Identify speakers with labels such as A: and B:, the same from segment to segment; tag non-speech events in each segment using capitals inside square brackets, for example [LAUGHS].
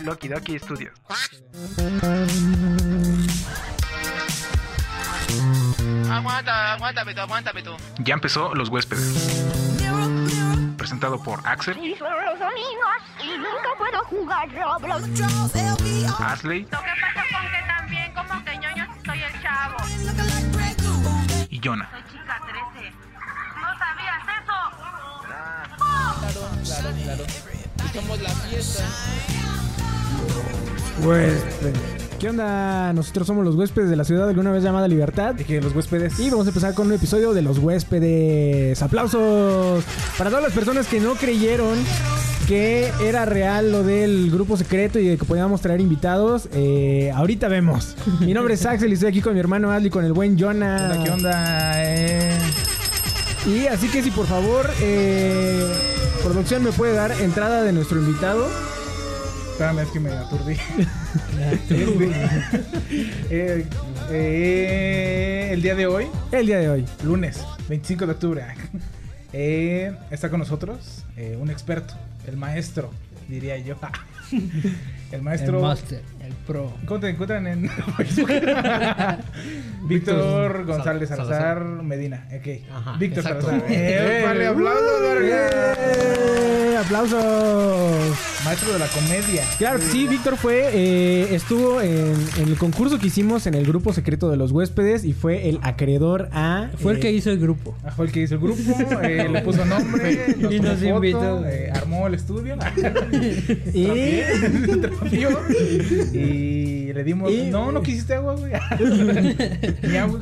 A: Loki Doki Studios.
B: Aguanta, aguántame tú, aguántame tú.
A: Ya empezó Los Huéspedes. Presentado por Axel,
C: Y los domingos y nunca puedo jugar Roblox.
A: Asley
B: Lo que pasa con que también como que ñoño soy el chavo.
A: y Jonah.
B: Soy chica 13. ¿No sabías eso?
D: Claro, claro. Y somos la fiesta.
E: Huéspedes. ¿Qué onda? Nosotros somos los huéspedes de la ciudad alguna vez llamada Libertad.
F: De que los huéspedes.
E: Y vamos a empezar con un episodio de los huéspedes. ¡Aplausos! Para todas las personas que no creyeron que era real lo del grupo secreto y de que podíamos traer invitados, eh, ahorita vemos. Mi nombre es [LAUGHS] Axel y estoy aquí con mi hermano Adli con el buen Jonah.
F: Hola, ¿Qué onda? Eh,
E: Y así que si por favor, eh, producción me puede dar entrada de nuestro invitado.
F: Espérame, es que me aturdí. [LAUGHS] Eh, eh, el día de hoy,
E: El día de hoy.
F: lunes 25 de octubre, [LAUGHS] eh, está con nosotros eh, un experto, el maestro, diría yo. [LAUGHS] El maestro.
D: El master, el pro.
F: ¿Cómo te encuentran en [LAUGHS] Facebook? [LAUGHS] Víctor González Salazar Medina. Ok.
D: Ajá,
F: Víctor
D: exacto.
F: Salazar. [LAUGHS] ¡Eh, vale, aplausos, verga!
E: ¡Eh! ¡Aplausos!
F: Maestro de la comedia.
E: Claro que sí, Víctor fue, eh, estuvo en, en el concurso que hicimos en el grupo secreto de los huéspedes y fue el acreedor a...
D: Fue el
E: eh,
D: que hizo el grupo.
F: Ah, Fue el que hizo el grupo, eh, le puso nombre, nos,
D: Y
F: tomó
D: nos
F: foto,
D: invitó.
F: eh, armó el estudio,
E: Y...
F: trapió, y le dimos.
E: Y-
F: no, no quisiste agua, güey. [LAUGHS] [LAUGHS] Ni agua.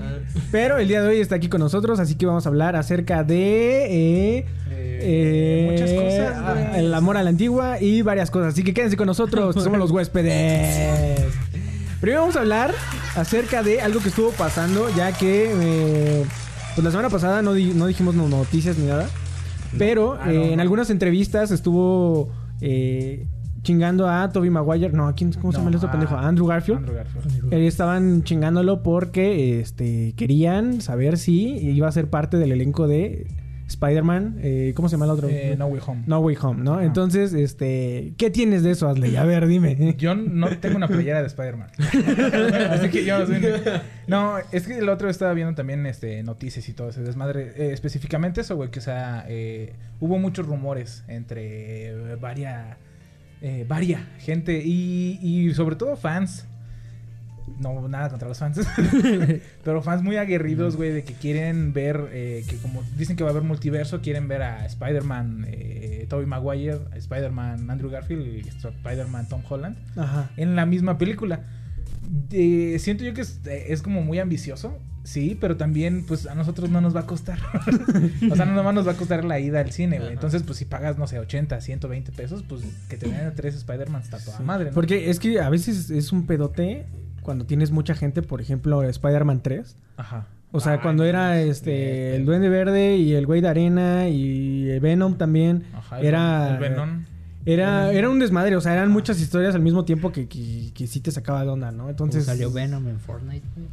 E: Pero el día de hoy está aquí con nosotros, así que vamos a hablar acerca de... eh,
F: Eh, muchas cosas, güey.
E: El amor a la antigua y varias cosas. Así que quédense con nosotros, somos los huéspedes. Primero vamos a hablar acerca de algo que estuvo pasando, ya que eh, pues la semana pasada no, di- no dijimos no- noticias ni nada. Pero
F: Ah,
E: eh,
F: no,
E: en algunas entrevistas estuvo eh, chingando a Toby Maguire. No, ¿a quién, ¿cómo se llama el
F: No,
E: otro
F: a-
E: pendejo? A Andrew Garfield.
F: Andrew Garfield.
E: Eh, estaban chingándolo porque este, querían saber si iba a ser parte del elenco de Spider-Man. eh, ¿Cómo se llama el otro?
F: Eh, no Way Home.
E: No Way Home, ¿no? Entonces, este, ¿qué tienes de eso, Asley? A ver, dime. [LAUGHS]
F: Yo no tengo una playera de Spider-Man. [LAUGHS] Así que yo no soy. No, es que el otro estaba viendo también este noticias y todo ese desmadre. Eh, específicamente eso, güey, que o sea, eh, hubo muchos rumores entre eh, varia, eh, varia gente y, y sobre todo fans. No, nada contra los fans. [LAUGHS] Pero fans muy aguerridos, güey, de que quieren ver, eh, que como dicen que va a haber multiverso, quieren ver a Spider-Man, eh, Tobey Maguire, Spider-Man Andrew Garfield y Spider-Man Tom Holland
E: Ajá.
F: en la misma película. Eh, siento yo que es, es como muy ambicioso, sí, pero también pues a nosotros no nos va a costar. [LAUGHS] o sea, no nomás nos va a costar la ida al cine, güey. Entonces, pues si pagas, no sé, 80, 120 pesos, pues que te den a tres Spider-Man está toda madre, ¿no?
E: Porque es que a veces es un pedote cuando tienes mucha gente, por ejemplo, Spider-Man 3.
F: Ajá.
E: O sea,
F: Ay,
E: cuando era este
F: este.
E: el Duende Verde y el Güey de Arena y Venom también.
F: Ajá, el-
E: era
F: el Venom.
E: Era, era un desmadre, o sea, eran muchas historias al mismo tiempo que, que, que sí te sacaba de onda, ¿no?
D: Entonces salió Venom en Fortnite. güey.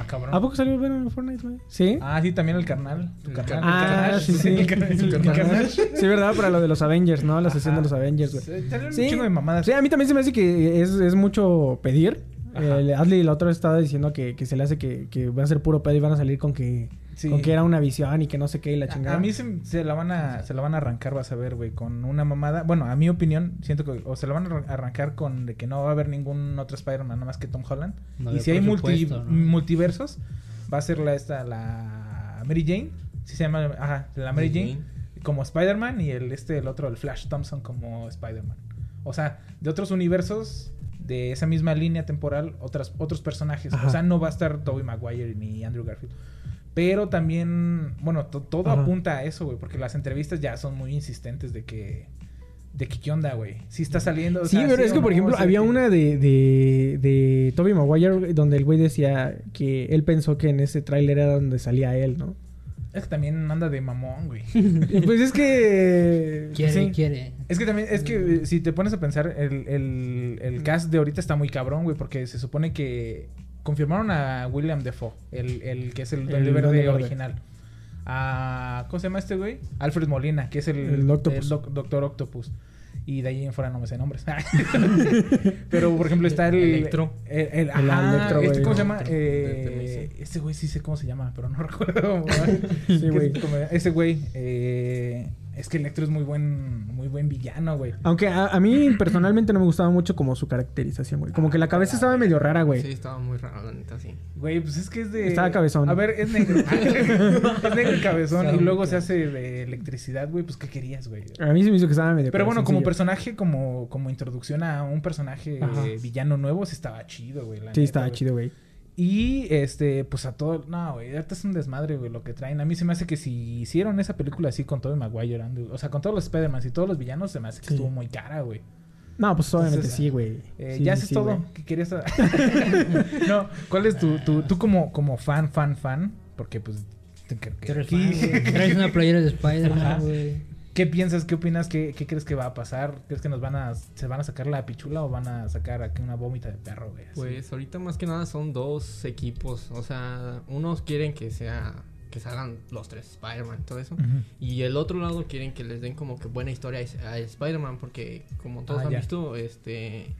F: Ah, cabrón.
E: ¿A poco salió Venom en Fortnite, güey? ¿Sí?
F: Ah, sí, también el carnal. Tu carnal.
E: Ah,
F: el carnal.
E: sí, sí. [LAUGHS]
F: El carnal.
E: El
F: El
E: carnal.
F: carnal.
E: Sí, ¿verdad? Para lo de los Avengers, ¿no? La sesión
F: Ajá.
E: de los Avengers, güey.
F: Sí, salen un
E: Sí.
F: chingo de mamadas.
E: Sí, a mí también se me hace que es, es mucho pedir. Eh, Adley la otra vez estaba diciendo que, que se le hace que, que va a ser puro pedo y van a salir con que,
F: Sí.
E: con que era una visión y que no sé qué y la
F: A-
E: chingada.
F: A mí se, se la van a se la van a arrancar, vas a ver, güey, con una mamada. Bueno, a mi opinión, siento que o se la van a arran- arrancar con de que no va a haber ningún otro Spider-Man nada más que Tom Holland.
D: No
F: y si hay multi- multiversos, va a ser la esta la Mary Jane, si se llama, ajá, la Mary
G: Mary
F: Jane como Spider-Man y el este el otro el Flash Thompson como Spider-Man. O sea, de otros universos de esa misma línea temporal, otras otros personajes.
E: Ajá.
F: O sea, no va a estar Tobey Maguire ni Andrew Garfield. Pero también, bueno, to- todo
E: Ajá.
F: apunta a eso, güey, porque las entrevistas ya son muy insistentes de que, de que qué onda, güey. Si está saliendo. o
E: Sí,
F: sea,
E: pero es que, por ejemplo,
F: o sea,
E: había
F: que-
E: una de, de, de Tobey Maguire donde el güey decía que él pensó que en ese tráiler era donde salía él, ¿no?
F: Es que también anda de mamón, güey. [LAUGHS]
E: pues es que... [LAUGHS]
D: Quiere,
E: sí.
D: quiere.
F: Es que también, es que eh, si te pones a pensar, el, el, el cast de ahorita está muy cabrón, güey, porque se supone que confirmaron a William Defoe, el, el que es el,
E: El
F: Duende Verde original. A, ¿Cómo se llama este güey? Alfred Molina, que es el,
E: El Octopus.
F: Doc- Doctor Octopus. Y de ahí en fuera no me sé nombres. [LAUGHS] Pero, por ejemplo, está el...
G: Electro.
F: El, el-
E: El
F: ajá,
E: Electro,
F: este. ¿Cómo se llama? Eh, este güey sí sé cómo se llama, pero no [LAUGHS] recuerdo.
E: Sí, güey.
F: Ese güey... eh, es que Electro es muy buen, muy buen villano, güey.
E: Aunque a, a mí personalmente no me gustaba mucho como su caracterización, güey. Como que la cabeza estaba medio rara, güey.
G: Sí, estaba muy raro, la neta, sí.
F: Güey, pues es que es de...
E: Estaba cabezón.
F: A ver, es negro. [LAUGHS] es negro y cabezón. Y luego se hace de electricidad, güey. Pues, ¿qué querías, güey?
E: A mí se me hizo que estaba medio
F: Pero bueno, como personaje, como, como introducción a un personaje eh, villano nuevo, sí estaba chido, güey. la
E: Sí,
F: neta,
E: estaba
F: güey.
E: chido, güey.
F: Y este, pues a todo. No, güey, ahorita es un desmadre, güey, lo que traen. A mí se me hace que si hicieron esa película así con todo Maguire, Andrew, o sea, con todos los Spider-Man y todos los villanos, se me hace que
E: Sí.
F: estuvo muy cara, güey.
E: No, pues obviamente
F: Entonces,
E: sí, güey.
F: Eh,
E: Sí,
F: ya
E: sí,
F: haces
E: sí,
F: todo.
E: güey.
F: ¿Qué querías? [LAUGHS] no, ¿cuál es tu, tu, tú como, como fan, fan, fan? Porque pues. te- que- que aquí-
D: fan. [LAUGHS] Traes una playera de. Spider-Man, güey.
F: ¿Qué piensas? ¿Qué opinas? ¿Qué, ¿Qué crees que va a pasar? ¿Crees que nos van a se van a sacar la pichula o van a sacar aquí una vómita de perro, güey?
G: Pues ahorita más que nada son dos equipos. O sea, unos quieren que sea que salgan los tres Spider-Man, todo eso. Y el otro lado quieren que les den como que buena historia a a Spider-Man porque como todos
F: Ah,
G: han
F: ya.
G: visto, este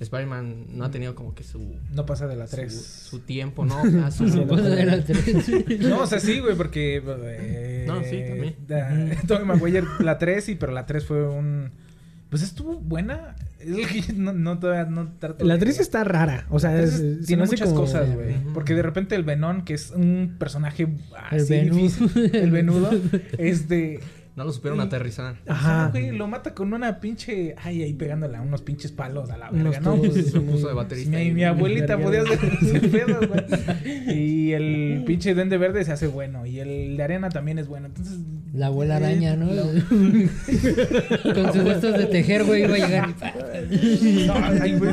G: Spider-Man no ha tenido como que su
F: No pasa de la
G: su,
F: 3.
G: su tiempo, ¿no? [LAUGHS] Su-
E: Sí,
D: Cosa de las tres. [LAUGHS]
F: No, o sea, sí, güey, porque. eh,
G: No, sí, también.
F: da- Tobey Maguire, [LAUGHS] la 3, sí, pero la 3 fue un. Pues estuvo buena. Es que no, no, todavía no trato
E: La
F: de-
E: actriz está rara. O sea, es, se
F: tiene muchas
E: como-
F: cosas, güey.
G: Ujú.
F: Porque de repente el Venom, que es un personaje
D: El
F: así
D: venudo.
F: difícil, el venudo, este.
G: No lo supieron
F: Y-
G: aterrizar.
E: Ajá.
F: Güey, lo mata con una pinche. Ay, ahí pegándole a unos pinches palos a la verga, ¿no?
G: Se puso de baterista.
F: Mi,
G: y-
F: mi abuelita podía hacer ese [LAUGHS] pedo, güey. [LAUGHS] Y el pinche duende verde se hace bueno. Y el de arena también es bueno. Entonces.
D: La abuela araña, ¿no?
F: la- [LAUGHS]
D: Con sus estos de tejer, güey, iba a llegar y... pa.
F: No, ay, güey.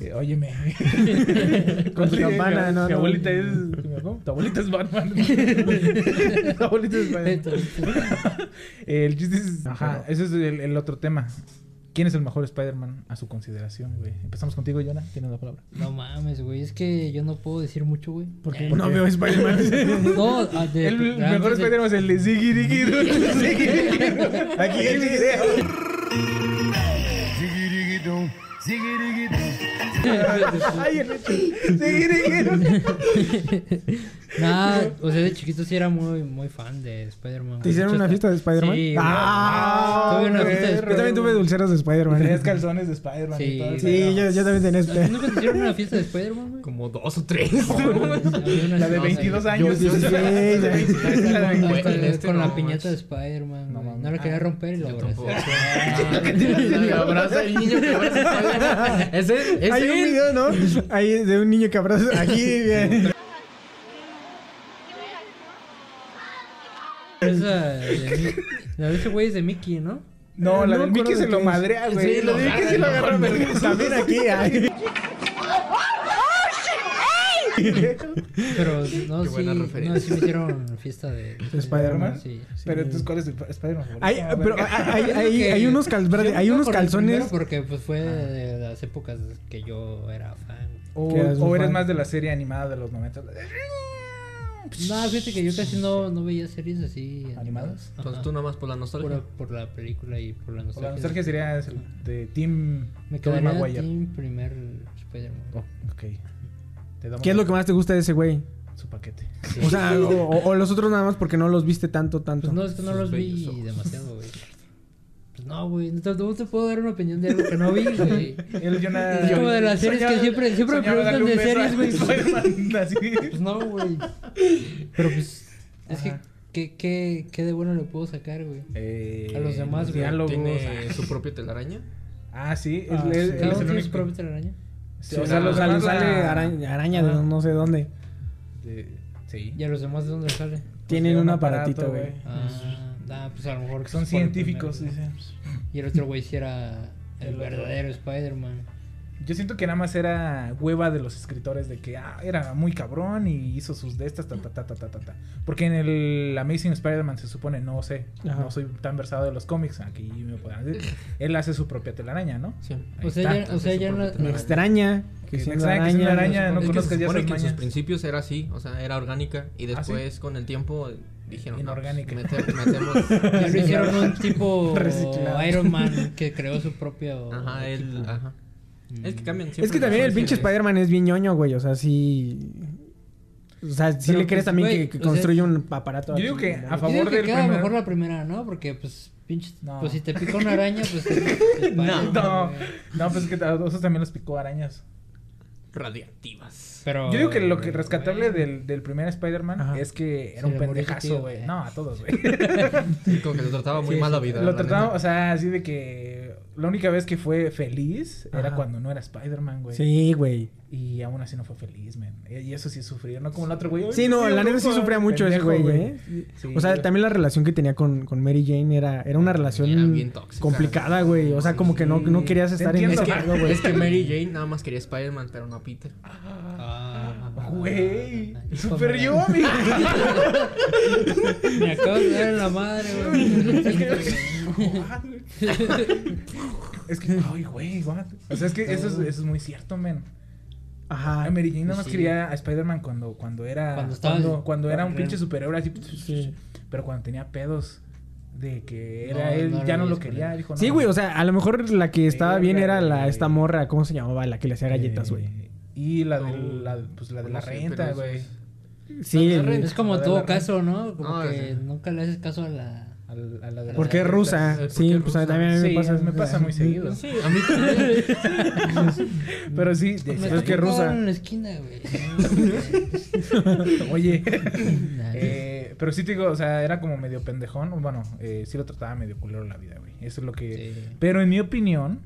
F: Eh, Óyeme.
E: Con su campana, no,
F: Mi abuelita es. ¿cómo? Tu abuelita es Batman. [LAUGHS] tu abuelita es Batman. el chiste es. Ajá, ese es el, el otro tema. ¿Quién es el mejor Spider-Man a su consideración, güey? Empezamos contigo, Jonah. Tienes la palabra.
D: No mames, güey. Es que yo no puedo decir mucho, güey.
E: Porque
D: Ya.
E: no veo Spider-Man. [LAUGHS]
D: No, ah, de-
F: El mejor
D: de-
F: Spider-Man es el de Ziggy [LAUGHS] Aquí el video. Ay, el Ziggy
D: Nah, o sea, de chiquito sí era muy, muy fan de Spider-Man.
E: ¿Te hicieron una fiesta de Spider-Man?
D: Sí.
E: ¡Ah!
D: Tuve una fiesta de
E: Yo también
D: Spider-Man.
E: tuve dulceros de Spider-Man.
F: Tenías calzones de Spider-Man y
D: Sí,
F: todo.
E: Sí, yo, yo también tenía
D: ¿A ti
E: este.
D: ¿Nunca te hicieron una fiesta de Spider-Man, güey?
G: Como dos o tres. [LAUGHS]
F: La de
G: No,
F: 22
G: sí.
F: años.
E: Yo 16,
F: La de 26, la de
D: Con,
F: 26.
G: Güey, en
D: con la piñata de. Spider-Man.
F: No,
D: la quería romper y lo
G: tampoco. [LAUGHS] [LAUGHS]
D: Ah,
G: abraza el niño que abraza [LAUGHS] Ese es
E: Hay un video, ¿no? Ahí de un niño que abraza aquí. [LAUGHS] bien.
D: Esa de la de ese güey es de Mickey, ¿no?
F: No, la
E: No me
F: Mickey se
E: de
F: lo madrea, güey.
G: Sí,
F: la de Mickey sí lo
G: agarra.
E: También aquí. ay.
D: Pero [LAUGHS] no,
G: Qué
D: sí,
G: buena
D: no,
G: referencia.
D: sí me hicieron fiesta de...
E: ¿De Spider-Man?
D: Sí.
F: Pero entonces, ¿cuál es tu Spider-Man?
E: Hay,
F: A ver,
E: pero hay, hay, hay, [LAUGHS]
D: Que-
E: hay unos, cal-
D: yo
E: hay
D: me
E: unos
D: acuerdo
E: calzones.
D: primero Porque pues fue de las épocas que yo era fan.
F: O,
E: que eras
F: o eres
E: fan.
F: más de la serie animada de los 90.
D: No, fíjate que yo casi no, no veía series así.
F: ¿Animadas?
D: Ajá.
G: Entonces tú nomás por la nostalgia.
D: Por, por la película y por la
F: O
D: nostalgia.
F: la nostalgia sería el de Team
D: Me
F: Tobey
D: quedaría
F: Maguire.
D: Team primer Spider-Man.
F: Oh, ok. Te damos
E: ¿Qué es lo que más te gusta de ese güey?
F: su paquete.
E: O sea, o, o- o los otros nada más porque no los viste tanto, tanto.
D: Pues no, es que no
G: Sus
D: los vi
G: ojos.
D: demasiado, güey. Pues no, güey. No te, no te puedo dar una opinión de algo que no vi, [LAUGHS] güey.
F: El Jonah-
D: Es como de las series que siempre- siempre me preguntan de series, güey. [LAUGHS] Pues no, güey. Pero pues. Es que. ¿qué, qué, ¿Qué de bueno le puedo sacar, güey?
F: Eh,
D: A los demás, güey.
G: Tiene su propia telaraña.
F: Ah, sí.
E: Ah, sí.
F: él- él
D: ¿Cada
F: es
D: uno
F: el
D: tiene su propia telaraña?
F: Sí, o sea, los
E: sale
F: la-
E: araña, araña de no sé dónde.
F: de- Sí.
D: ¿Y a los demás de dónde sale?
E: Tienen
F: sea,
E: un
F: un
E: aparatito, güey.
D: Ah, ah, pues a lo mejor.
F: Son científicos,
D: primero, ¿no?
F: dice.
D: Y el otro güey [LAUGHS] sí era el,
F: El
D: verdadero Spider-Man.
F: Yo siento que nada más era hueva de los escritores de que ah, era muy cabrón y hizo sus de estas, ta, ta, ta, ta, ta, ta, ta. Porque en el Amazing Spider-Man se supone, no sé,
E: Ajá.
F: no soy tan versado de los cómics, aquí me podrán decir. [LAUGHS] Él hace su propia telaraña, ¿no?
G: Sí.
F: Ahí
D: O sea,
F: está.
D: ya, o sea, ya no.
E: Me
G: telaraña.
E: extraña que
F: extraña que
E: araña.
F: araña, no
G: es que se
F: conozcas ya
G: que en sus principios era así, o sea, era orgánica. Y
F: ¿Ah, sí?
G: después, con el tiempo, Dijeron,
F: Inorgánica.
G: No, pues, mete- metemos. [LAUGHS]
D: Ya lo hicieron un tipo [LAUGHS]
E: Reciclado.
D: Iron Man que creó su propio.
G: Ajá, él. Ajá. Es que cambian
E: Es
G: siempre
E: que también el pinche. Spider-Man es bien ñoño, güey. O sea, sí. O sea, sí
D: Pero,
E: le crees
D: pues,
E: también
D: güey,
E: que, que
D: o sea,
E: construye un aparato.
F: Yo digo que a
E: ¿no?
F: favor
D: Yo digo que
F: del
D: queda
F: primer-
D: mejor la primera, ¿no? Porque, pues, pinche.
F: No.
D: Pues si te pica una araña, pues. te- [LAUGHS] te
F: No,
D: güey.
F: no, pues es que a esos también los picó arañas.
G: Radiactivas.
D: Pero.
F: Yo digo que lo que rescatable del, del primer Spider-Man es que era
D: Se
F: un pendejazo, güey. No, a todos, güey. [LAUGHS]
G: Como que le trataba muy
F: Sí,
G: mal la
F: sí.
G: vida.
F: Lo
G: la
F: trataba, o sea, así de que la única vez que fue feliz era cuando no era Spider-Man, güey.
E: Sí, güey.
F: Y aún así no fue feliz, man. Y eso sí es sufrir, no como el otro güey. "Ay,
E: Sí, no, la neta sí
F: compa".
E: sufría mucho ese
F: Pendejo,
E: güey, ¿eh?
F: Sí,
E: O sea,
F: güey.
E: también la relación que tenía con, con Mary Jane era, era una relación
G: Era bien tóxica.
E: complicada, güey. O sea, como que no, no querías estar en
F: entiendo,
E: ese
G: Es que,
E: cargo, güey.
G: es que Mary Jane [LAUGHS] nada más quería Spider-Man, pero no a Peter.
D: Ah,
F: Güey,
D: hijo
F: super yo, amigo.
D: Me acabo de dar en la madre, güey.
F: Es que, ay, güey, what? O sea, es que eso es, eso es muy cierto, men.
E: Ajá.
F: A Mary Jane nada más
D: Sí.
F: quería a Spider-Man cuando, cuando era.
D: Cuando
F: Cuando,
D: estaba-
F: cuando, era un pinche superhéroe así.
E: Sí.
F: Pero cuando tenía pedos de que era
D: No,
F: él,
D: no
F: ya no lo quería.
D: él.
F: Dijo, no,
E: Sí, güey, o sea, a lo mejor la que estaba bien era la esta morra, ¿cómo se llamaba? La que le hacía galletas, güey.
F: Eh, Y la de
G: No,
F: la, pues la de la renta, güey.
G: es-
E: Sí.
D: Es como todo caso, ¿no? Como
G: No,
D: que
G: sí.
D: nunca le haces caso a la.
F: Al- a la de la
E: porque es rusa. Sí,
G: es
E: pues
G: rusa.
E: también a mí me
F: Sí,
E: pasa.
F: me pasa muy seguido.
G: Sí, a mí también.
F: Pero sí,
E: es que rusa.
D: cabrón en la esquina, güey. [LAUGHS]
F: Oye. Eh, pero sí te digo, o sea, era como medio pendejón. Bueno, eh, sí lo trataba medio culero la vida, güey. Eso es lo que...
D: Sí.
F: Pero en mi opinión,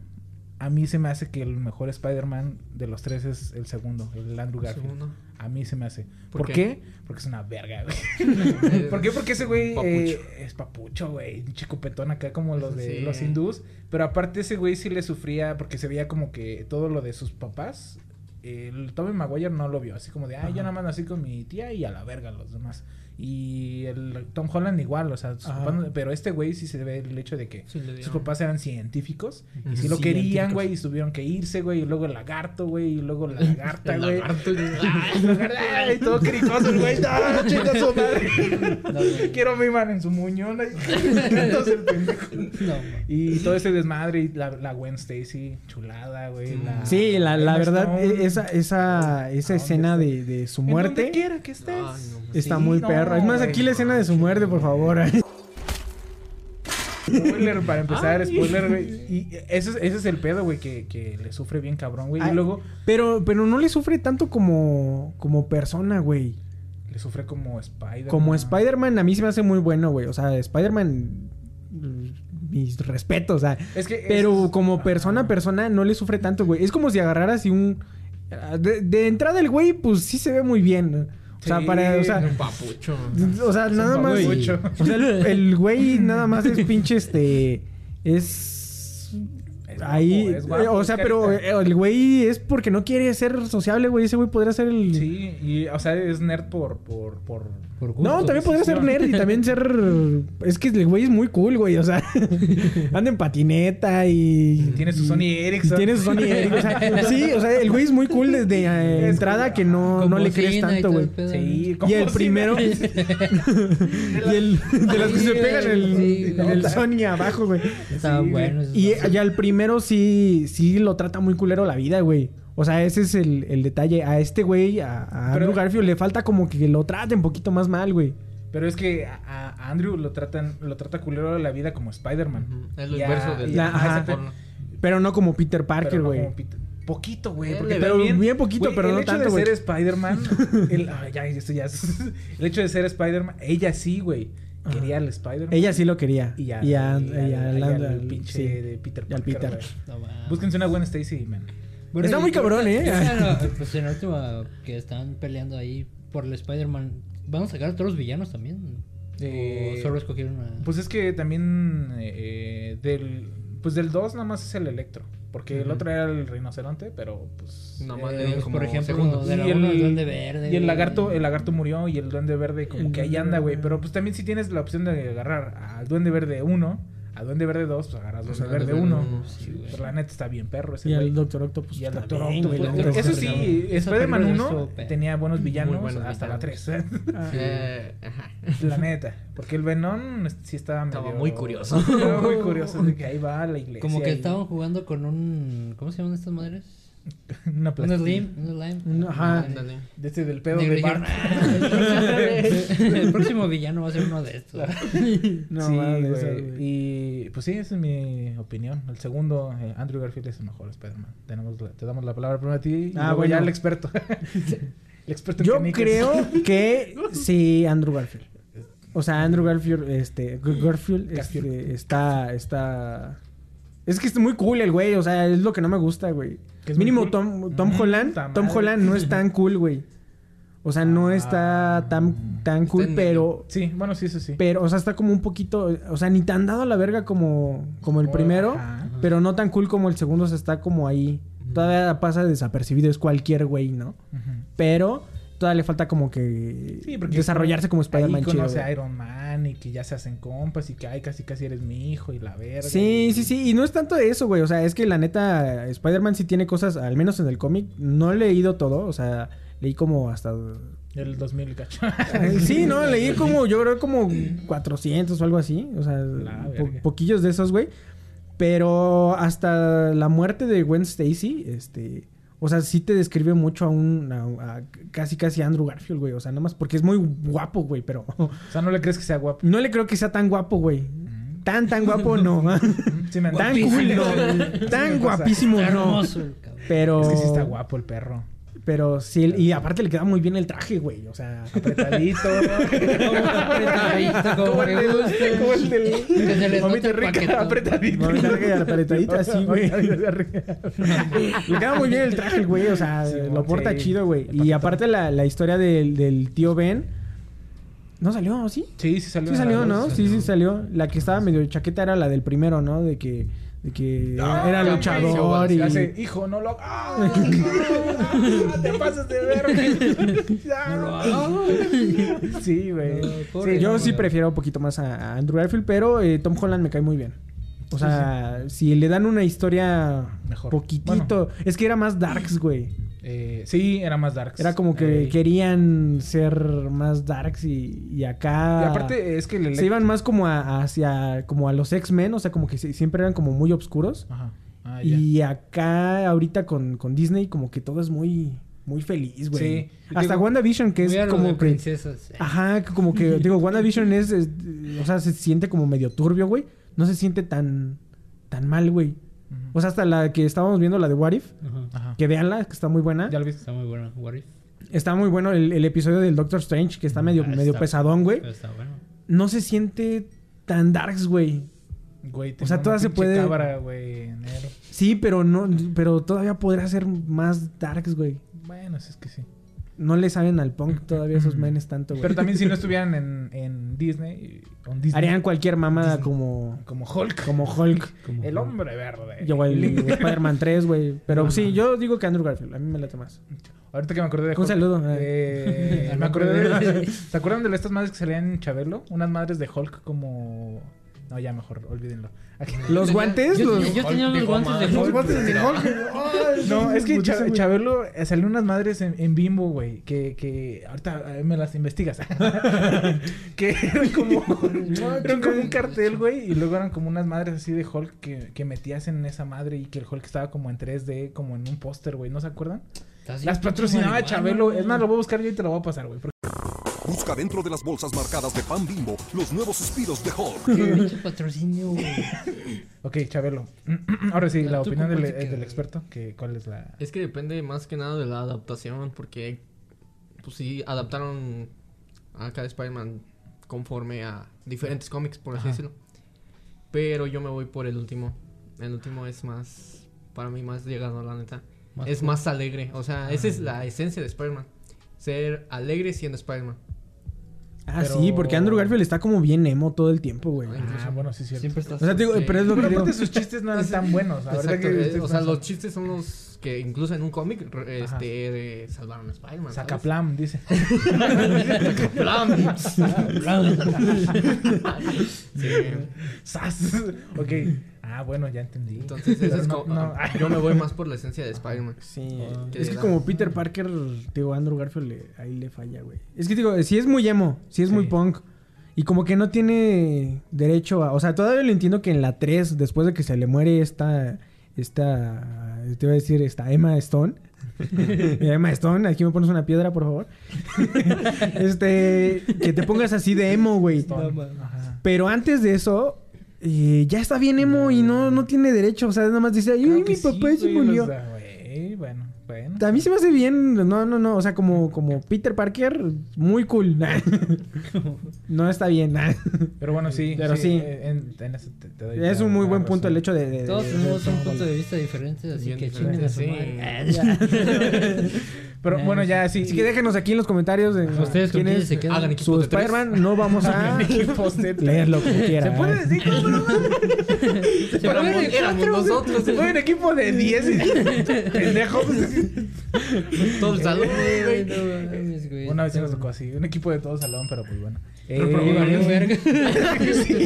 F: a mí se me hace que el mejor Spider-Man de los tres es el segundo, el Andrew Garfield.
G: Segundo.
F: A mí se me hace.
G: ¿Por
F: ¿Por,
G: qué?
F: Porque es una verga, güey. [LAUGHS] ¿Por qué? Porque ese güey eh, es papucho, güey. Un chico petón acá como los de
G: Sí.
F: los hindús. Pero aparte ese güey sí le sufría porque se veía como que todo lo de sus papás. El Tobey Maguire no lo vio. Así como de, ay, yo nada más nací con mi tía y a la verga los demás. Y el Tom Holland igual, o sea, no- pero este güey sí se ve el hecho de que
G: Sí,
F: sus papás eran científicos y sí lo querían, güey, y tuvieron que irse, güey, y luego el lagarto, güey, y luego la [LAUGHS] lagarta, güey.
G: lagarto, [LAUGHS]
F: ay, todo cricoso el güey, no, [LAUGHS] chinga su madre.
D: No.
F: Quiero mi man en su muñón. ahí. Entonces, el pendejo.
D: No, güey.
F: y todo ese desmadre y la, la Gwen Stacy, chulada, güey. la-
E: Sí, la, la verdad,
F: Stone.
E: e- esa, esa, esa
F: ¿A
E: escena de, de su
F: En donde
E: muerte
F: quiera que estés.
G: Pues
E: está
F: Sí,
E: muy
F: no,
E: perro. Es más, aquí la escena de su muerte, por favor. [LAUGHS]
F: Spoiler, para empezar,
G: Ay.
F: spoiler, güey. Y ese, es- ese es el pedo, güey, que, que le sufre bien cabrón, güey.
E: Ay.
F: Y luego
E: Pero, pero no le sufre tanto como, como persona, güey.
F: le sufre como Spider.
E: Como Spider-Man, a mí se me hace muy bueno, güey. O sea, Spider-Man, mm, mis respetos, o sea.
F: Es que
E: Pero
F: es-
E: como persona a persona no le sufre tanto, güey. Es como si agarraras y un... De, de entrada el güey, pues sí se ve muy bien. O sea,
F: Sí.
E: para... O sea,
G: Un papucho.
E: o sea nada
F: un
E: más... O sea, el, el güey nada más es [LAUGHS] pinche este... Es...
F: Es guapo,
E: Ahí...
F: es guapo,
E: eh, o sea, pero eh, el güey es porque no quiere ser sociable, güey. Ese güey podría ser el...
F: Sí, y, o sea, es nerd por... por, por...
D: Por
E: No, también podría ser nerd y también ser... Es que el güey es muy cool, güey. O sea, [LAUGHS] anda en patineta y...
F: Tiene su
E: y-
F: Sony
E: y
F: Ericsson.
E: Tiene su Sony Ericsson. O sea, [LAUGHS] sí, o sea, el güey es muy cool desde eh, entrada que no, no le crees
D: y
E: tanto, güey.
F: Sí,
E: Y el
F: como
E: primero... [LAUGHS] y el... De los que se pegan el,
D: sí,
E: el. Sony abajo, güey.
D: Está
F: Sí,
D: bueno.
E: Y ya el primero sí, sí lo trata muy culero la vida, güey. O sea, ese es el, el detalle. A este güey, a, a
F: Pero-
E: Andrew Garfield, le falta como que lo traten un poquito más mal, güey.
F: Pero es que a, a Andrew lo tratan, lo trata culero la vida como Spider-Man.
G: Es lo inverso del.
E: La- ajá. Pero no como Peter
F: pero
E: Parker, güey.
F: Poquito, güey. Porque
G: ve
F: también,
E: bien poquito,
F: güey,
E: pero
F: el
E: no
F: hecho
E: tanto,
F: de
E: güey.
F: ser Spider-Man. [LAUGHS] el- ya, esto ya es- El hecho de ser Spider-Man. Ella sí, güey. Quería al Spider-Man.
E: Ella sí lo quería.
F: Y
E: a,
F: y
E: y
F: al- pinche
E: sí.
F: de Peter
E: Y al
F: Parker,
E: Peter.
D: No.
F: Búsquense una buena Stacy, man.
D: Bueno,
E: Está muy cabrón, ¿eh?
D: no, [LAUGHS] pues en la última que están peleando ahí por el Spider-Man, ¿van a sacar a todos los villanos también?
F: Eh,
D: ¿O solo escogieron a...?
F: Pues es que también eh, del pues del 2 nada más es el Electro, porque el otro era el rinoceronte, pero pues
G: Nomás
F: eh,
G: le dieron
D: pues,
G: como
D: por ejemplo,
G: segundos.
D: de la
F: y el,
D: el Duende Verde,
F: y el lagarto, el lagarto murió y el duende verde como
E: El
F: que ahí anda, güey, pero pues también si tienes la opción de agarrar al duende verde 1, a Duende Verde 2, pues agarras Duende
G: Duende
F: Verde
G: Verde
F: 1.
G: uno,
D: sí.
F: Pero la neta está bien perro ese
E: Y el Doctor Octopus.
F: Y el
E: está
F: Doctor
E: bien,
F: Octopus.
E: la neta
F: Eso sí, Spider-Man
D: película
F: 1
D: estuvo
F: tenía buenos villanos
G: buenos
F: hasta la
G: villanos.
F: 3.
E: Ah,
G: Eh, [LAUGHS] ajá.
F: La neta. Porque el Venom sí estaba medio...
G: Estaba muy curioso.
F: Estaba [LAUGHS] muy curioso de que ahí va la iglesia.
D: Como que
F: y-
D: estaban jugando con un. ¿Cómo se llaman estas madres? [LAUGHS]
F: Una
D: Un
F: plastilla.
D: Un slime.
E: Un- ajá.
G: Ándale.
F: De este del pedo de Bart. [LAUGHS]
D: El próximo villano va a ser uno de estos. [LAUGHS]
E: No,
F: sí, güey.
E: güey.
F: Y pues sí, esa es mi opinión. El segundo, eh, Andrew Garfield es el mejor Spider-Man. Tenemos la- te damos la palabra primero a ti y
E: Ah, bueno.
F: ya el experto. el experto en
E: Yo
F: canicas.
E: creo que sí, Andrew Garfield. O sea, Andrew Garfield, este, G- Garfield,
F: Garfield.
E: este, está, está... Es que es muy cool el güey, o sea, es lo que no me gusta, güey.
F: Que es muy
E: Mínimo
F: cool.
E: Tom, Tom
F: Mm,
E: Holland, Tom
F: madre.
E: Holland no es tan cool, güey. O sea, no
F: Ah.
E: está tan, tan
G: Está
E: cool, pero...
F: Sí, bueno, sí, eso sí.
E: Pero, o sea, está como un poquito... O sea, ni tan dado a la verga como, como el
F: Oh,
E: primero,
F: ajá.
E: pero no tan cool como el segundo, o sea, está como ahí. Todavía pasa desapercibido, es cualquier güey, ¿no? Pero todavía le falta como que
F: Sí, porque
E: desarrollarse como Spider-Man chido.
F: conoce a. Iron Man y que ya se hacen compas y que ay, casi casi eres mi hijo y la verga.
E: Sí,
F: y-
E: sí, sí. Y no es tanto eso, güey. O sea, es que la neta, Spider-Man sí tiene cosas, al menos en el cómic. No he leído todo. O sea, leí como hasta.
F: El 2000 cacho. [LAUGHS]
E: Sí, no, leí [LAUGHS] como, yo creo como 400 o algo así. O sea, po- poquillos de esos, güey. Pero hasta la muerte de Gwen Stacy, este. O sea, sí te describe mucho a un. a- a casi, casi a Andrew Garfield, güey. O sea, nada más porque es muy guapo, güey. Pero [LAUGHS]
F: O sea, no le crees que sea guapo.
E: no le creo que sea tan guapo, güey. Tan, tan guapo, no. [LAUGHS] [LAUGHS]
F: Sí, me
E: tan cool, no.
F: Sí
E: Tan guapísimo, no.
D: Hermoso cabrón.
E: Pero.
F: Es que sí está guapo el perro.
E: Pero sí, y aparte le queda muy bien el traje, güey. O sea,
F: Apretadito. [LAUGHS]
D: Apretadito, como
F: el del-
D: gusta.
F: como el del- Mamita rica, apretadito.
E: Mamita rica, así, güey. le queda muy bien el traje, el güey. O sea,
F: Sí,
E: lo porta
F: sí.
E: chido, güey.
F: El
E: Y aparte la, la historia del, del tío Ben. ¿No salió? ¿Sí?
F: Sí, sí salió.
E: Sí salió, ¿no?
F: dos.
E: Sí, sí salió. La que estaba medio chaqueta era la del primero, ¿no? De que, de que
F: Ah,
E: era luchador y...
F: hace, hijo, no lo ¡Ah! [LAUGHS] ¡Ah! Te pasas de verga. [LAUGHS] Sí, güey.
D: No,
F: Sí,
D: pobre
E: Yo sí prefiero un poquito más a, a Andrew Garfield, pero eh, Tom Holland me cae muy bien. O sea, si le dan una historia
F: Mejor.
E: poquitito... Es que era más darks, güey.
F: Eh, sí, era más darks.
E: Era como que
F: Eh,
E: querían ser más darks y, y acá...
F: Y aparte es que el
E: Se iban más como a- hacia... Como a los X-Men, o sea, como que si- siempre eran como muy oscuros.
F: Ajá. Ah.
E: Y acá, ahorita con, con Disney, como que todo es muy... Muy feliz, güey.
F: Sí.
E: Hasta
F: Digo,
E: WandaVision, que es como
D: de
E: que...
D: princesas.
E: Ajá, que como que, digo, [LAUGHS] WandaVision es, es- o sea, se siente como medio turbio, güey. No se siente tan, tan mal, güey. O sea, hasta la que estábamos viendo, la de What If,
D: Ajá.
F: Ajá.
E: que veanla, que está muy buena.
F: ¿Ya lo viste?
D: Está muy bueno. What if?
E: Está muy bueno el, el episodio del Doctor Strange, que está medio,
D: Ah,
E: medio
D: está-
E: pesadón, güey.
D: pero Está bueno.
E: No se siente tan darks, güey.
F: Güey,
E: O sea,
F: tengo
E: toda
F: una
E: se puede-
F: cabra, güey, negro.
E: Sí, pero no, pero todavía podrá ser más darks, güey.
F: Bueno, sí, es que sí.
E: No le saben al punk todavía esos menes tanto, güey.
F: Pero también si no [LAUGHS] estuvieran en, en Disney, Disney
E: Harían cualquier mamada
F: Disney.
E: como,
F: como Hulk.
E: como Hulk.
D: Como
F: el hombre verde.
E: Yo, güey, Spider-Man 3, güey. Pero sí, yo digo que Andrew Garfield. A mí me late más.
F: Ahorita que me acordé de
E: Un
F: Hulk,
E: saludo.
F: eh, me acordé de... [LAUGHS] [LAUGHS] ¿Se acuerdan de estas madres que salían en Chabelo? Unas madres de Hulk como... No, ya mejor, olvídenlo. Aquí- [LAUGHS]
E: Los guantes,
D: Yo,
E: los...
D: yo tenía los guantes de Hulk.
F: Los guantes de Hulk. No, es que Cha- Chabelo eh, salió unas madres en, en Bimbo, güey. Que, que ahorita eh, me las investigas. [LAUGHS] que eran como, [LAUGHS] eran como un cartel, güey. Y luego eran como unas madres así de Hulk que, que metías en esa madre y que el Hulk estaba como en 3D, como en un póster, güey. ¿No se acuerdan?
D: Estás
F: Las patrocinaba Chabelo. Es más, lo voy a buscar yo y te lo voy a pasar, güey. porque-
H: Busca dentro de las bolsas marcadas de pan bimbo los nuevos suspiros de Hulk. [LAUGHS]
D: patrocinio. [LAUGHS]
F: Ok, Chabelo. [CLEARS THROAT] Ahora sí, la
D: ¿Tú
F: opinión del,
D: quedas?
F: experto. Que, ¿Cuál es la...?
G: Es que depende más que nada de la adaptación, porque pues sí adaptaron a cada Spider-Man conforme a diferentes cómics, por así
F: Ajá.
G: decirlo. Pero yo me voy por el último. El último es más, para mí, más llegado, la neta.
D: Más
G: es
D: cool.
G: más alegre, o sea, esa es la esencia de Spider-Man. Ser alegre siendo Spider-Man.
E: Ah,
F: Pero-
E: sí, porque Andrew Garfield está como bien emo todo el tiempo, güey.
F: Ah, bueno, sí, cierto.
D: Siempre está
E: O sea, te digo,
G: Sí.
E: pero es lo que
F: Pero
E: digo.
F: aparte sus chistes no eran tan buenos. La verdad
G: Exacto,
F: que
G: eh, o sea, los chistes son los que incluso en un cómic
F: Ajá.
G: este de salvaron a Spider-Man.
F: Sacaplam, dice. [LAUGHS]
G: Sacaplam. Sí.
F: ¡Sas! ok. Ah, bueno, ya entendí.
G: Entonces, ese es
F: no-
G: como-
F: no.
G: ah, yo me voy más por la esencia de Spider-Man.
E: Sí,
G: que
E: es que
G: da-
E: como Peter Parker, digo, Andrew Garfield le- ahí le falla, güey. Es que digo, sí es muy emo, sí es muy punk. Y como que no tiene derecho a... O sea, todavía lo entiendo que en la 3, después de que se le muere esta... Esta... Te iba a decir, esta Emma Stone. [LAUGHS] Mira, Emma Stone, aquí me pones una piedra, por favor. [LAUGHS] este... Que te pongas así de emo, güey. Pero antes de eso... eh, ya está bien emo y no, no tiene derecho. O sea, nada más dice, ay, mi papá
F: sí,
E: se murió.
F: o sea, güey, bueno, bueno.
E: A mí se me hace bien. No, no, no. O sea, como, como Peter Parker, muy cool. [LAUGHS] no está bien.
F: Pero bueno, sí.
E: Pero sí.
F: eh, En, en eso te, te doy
E: es un muy buen punto
F: razón.
E: el hecho de. de-
D: Todos tenemos un punto de vista diferente, así
G: Bien
D: que chinguen a su
G: sí.
D: madre. [LAUGHS]
F: Pero bueno, ya sí.
E: Así que déjenos aquí en los comentarios de
D: Ustedes
E: quién es
D: se quedan.
G: Hagan equipos
E: su. Spider-Man. No vamos a [LAUGHS]
F: Equipos de tres.
E: leerlo como quiera.
F: ¿Se puede decir? ¿Cómo no?
D: Se puede-
G: nosotros.
F: Se un equipo de 10 pendejos. [LAUGHS]
G: Todo el salón, güey.
D: no mames, güey.
F: Una vez sí nos tocó así. Un equipo de todo salón, pero pues bueno.
D: Y valió verga. [LAUGHS]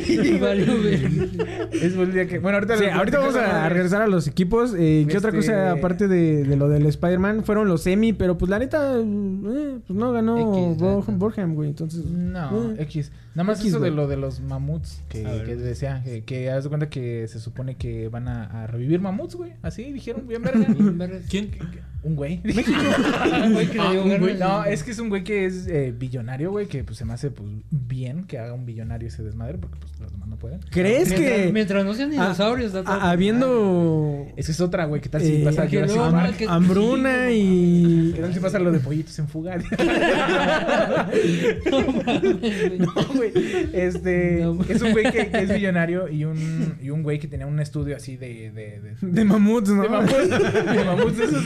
D: Y valió verga.
F: Es buen día que. Bueno, ahorita,
E: Sí, ahorita vamos a regresar a los equipos. Eh, ¿Qué otra
F: Este-
E: cosa aparte de, de lo del Spider-Man? Fueron los semi, pero pues la neta, eh, pues no ganó. Borham, güey. Entonces,
F: No,
E: eh.
F: X. Nada más
E: X,
F: eso de lo de los mamuts que, que decía. Que, que haz de cuenta que se supone que van a, a revivir mamuts, güey. Así dijeron, bien verga. [LAUGHS]
G: ¿Quién? Yeah.
F: Un güey. [LAUGHS]
D: Güey, que le
G: Ah,
D: dio
G: un güey.
F: No, es que es un güey que es eh, billonario, güey, que pues se me hace pues bien que haga un billonario ese desmadre, porque pues los demás no pueden.
E: ¿crees
D: Mientras-
E: que
D: Mientras no sean dinosaurios,
E: a- habiendo
F: Esa es otra, güey, ¿qué tal si
E: eh,
F: pasa
D: que
F: Park?
D: que-
E: hambruna
D: sí, [LAUGHS]
E: y
F: ¿Qué tal si pasa lo de pollitos en fuga? [LAUGHS]
D: No güey.
F: Este.
D: No,
F: es un güey que, que es millonario y un, y un güey que tenía un estudio así de. de, de,
E: de mamuts, ¿no?
F: de mamuts. De mamuts esos.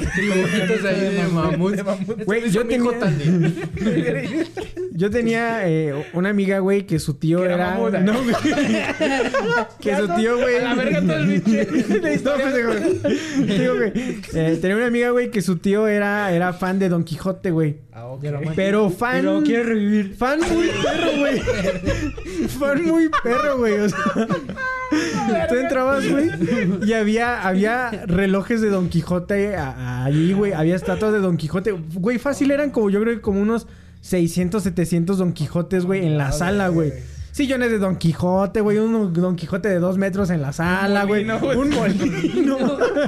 G: Dibujitos ahí de mamut.
F: De mamuts.
E: Güey, yo tenía,
G: Tandy. [LAUGHS]
E: yo tenía eh, una amiga, güey, que su tío
F: era
E: era...
F: mamuda.
E: no, güey. [LAUGHS] que su tío, güey...
F: A la verga todo el. La
E: No. Digo, güey, eh, tenía una amiga, güey, que su tío era, era fan de Don Quijote, güey.
F: Ah, ok.
E: Pero fan...
D: Pero quiere revivir.
E: Fan muy perro, güey. fan muy perro, güey. O sea, tú entrabas, güey, y había, había relojes de Don Quijote allí, güey. Había estatuas de Don Quijote. Güey, fácil eran como, yo creo que como unos 600, 700 Don Quijotes, güey, en la sala, güey. Sillones de Don Quijote, güey. Un Don Quijote de dos metros en la sala, güey. Un molino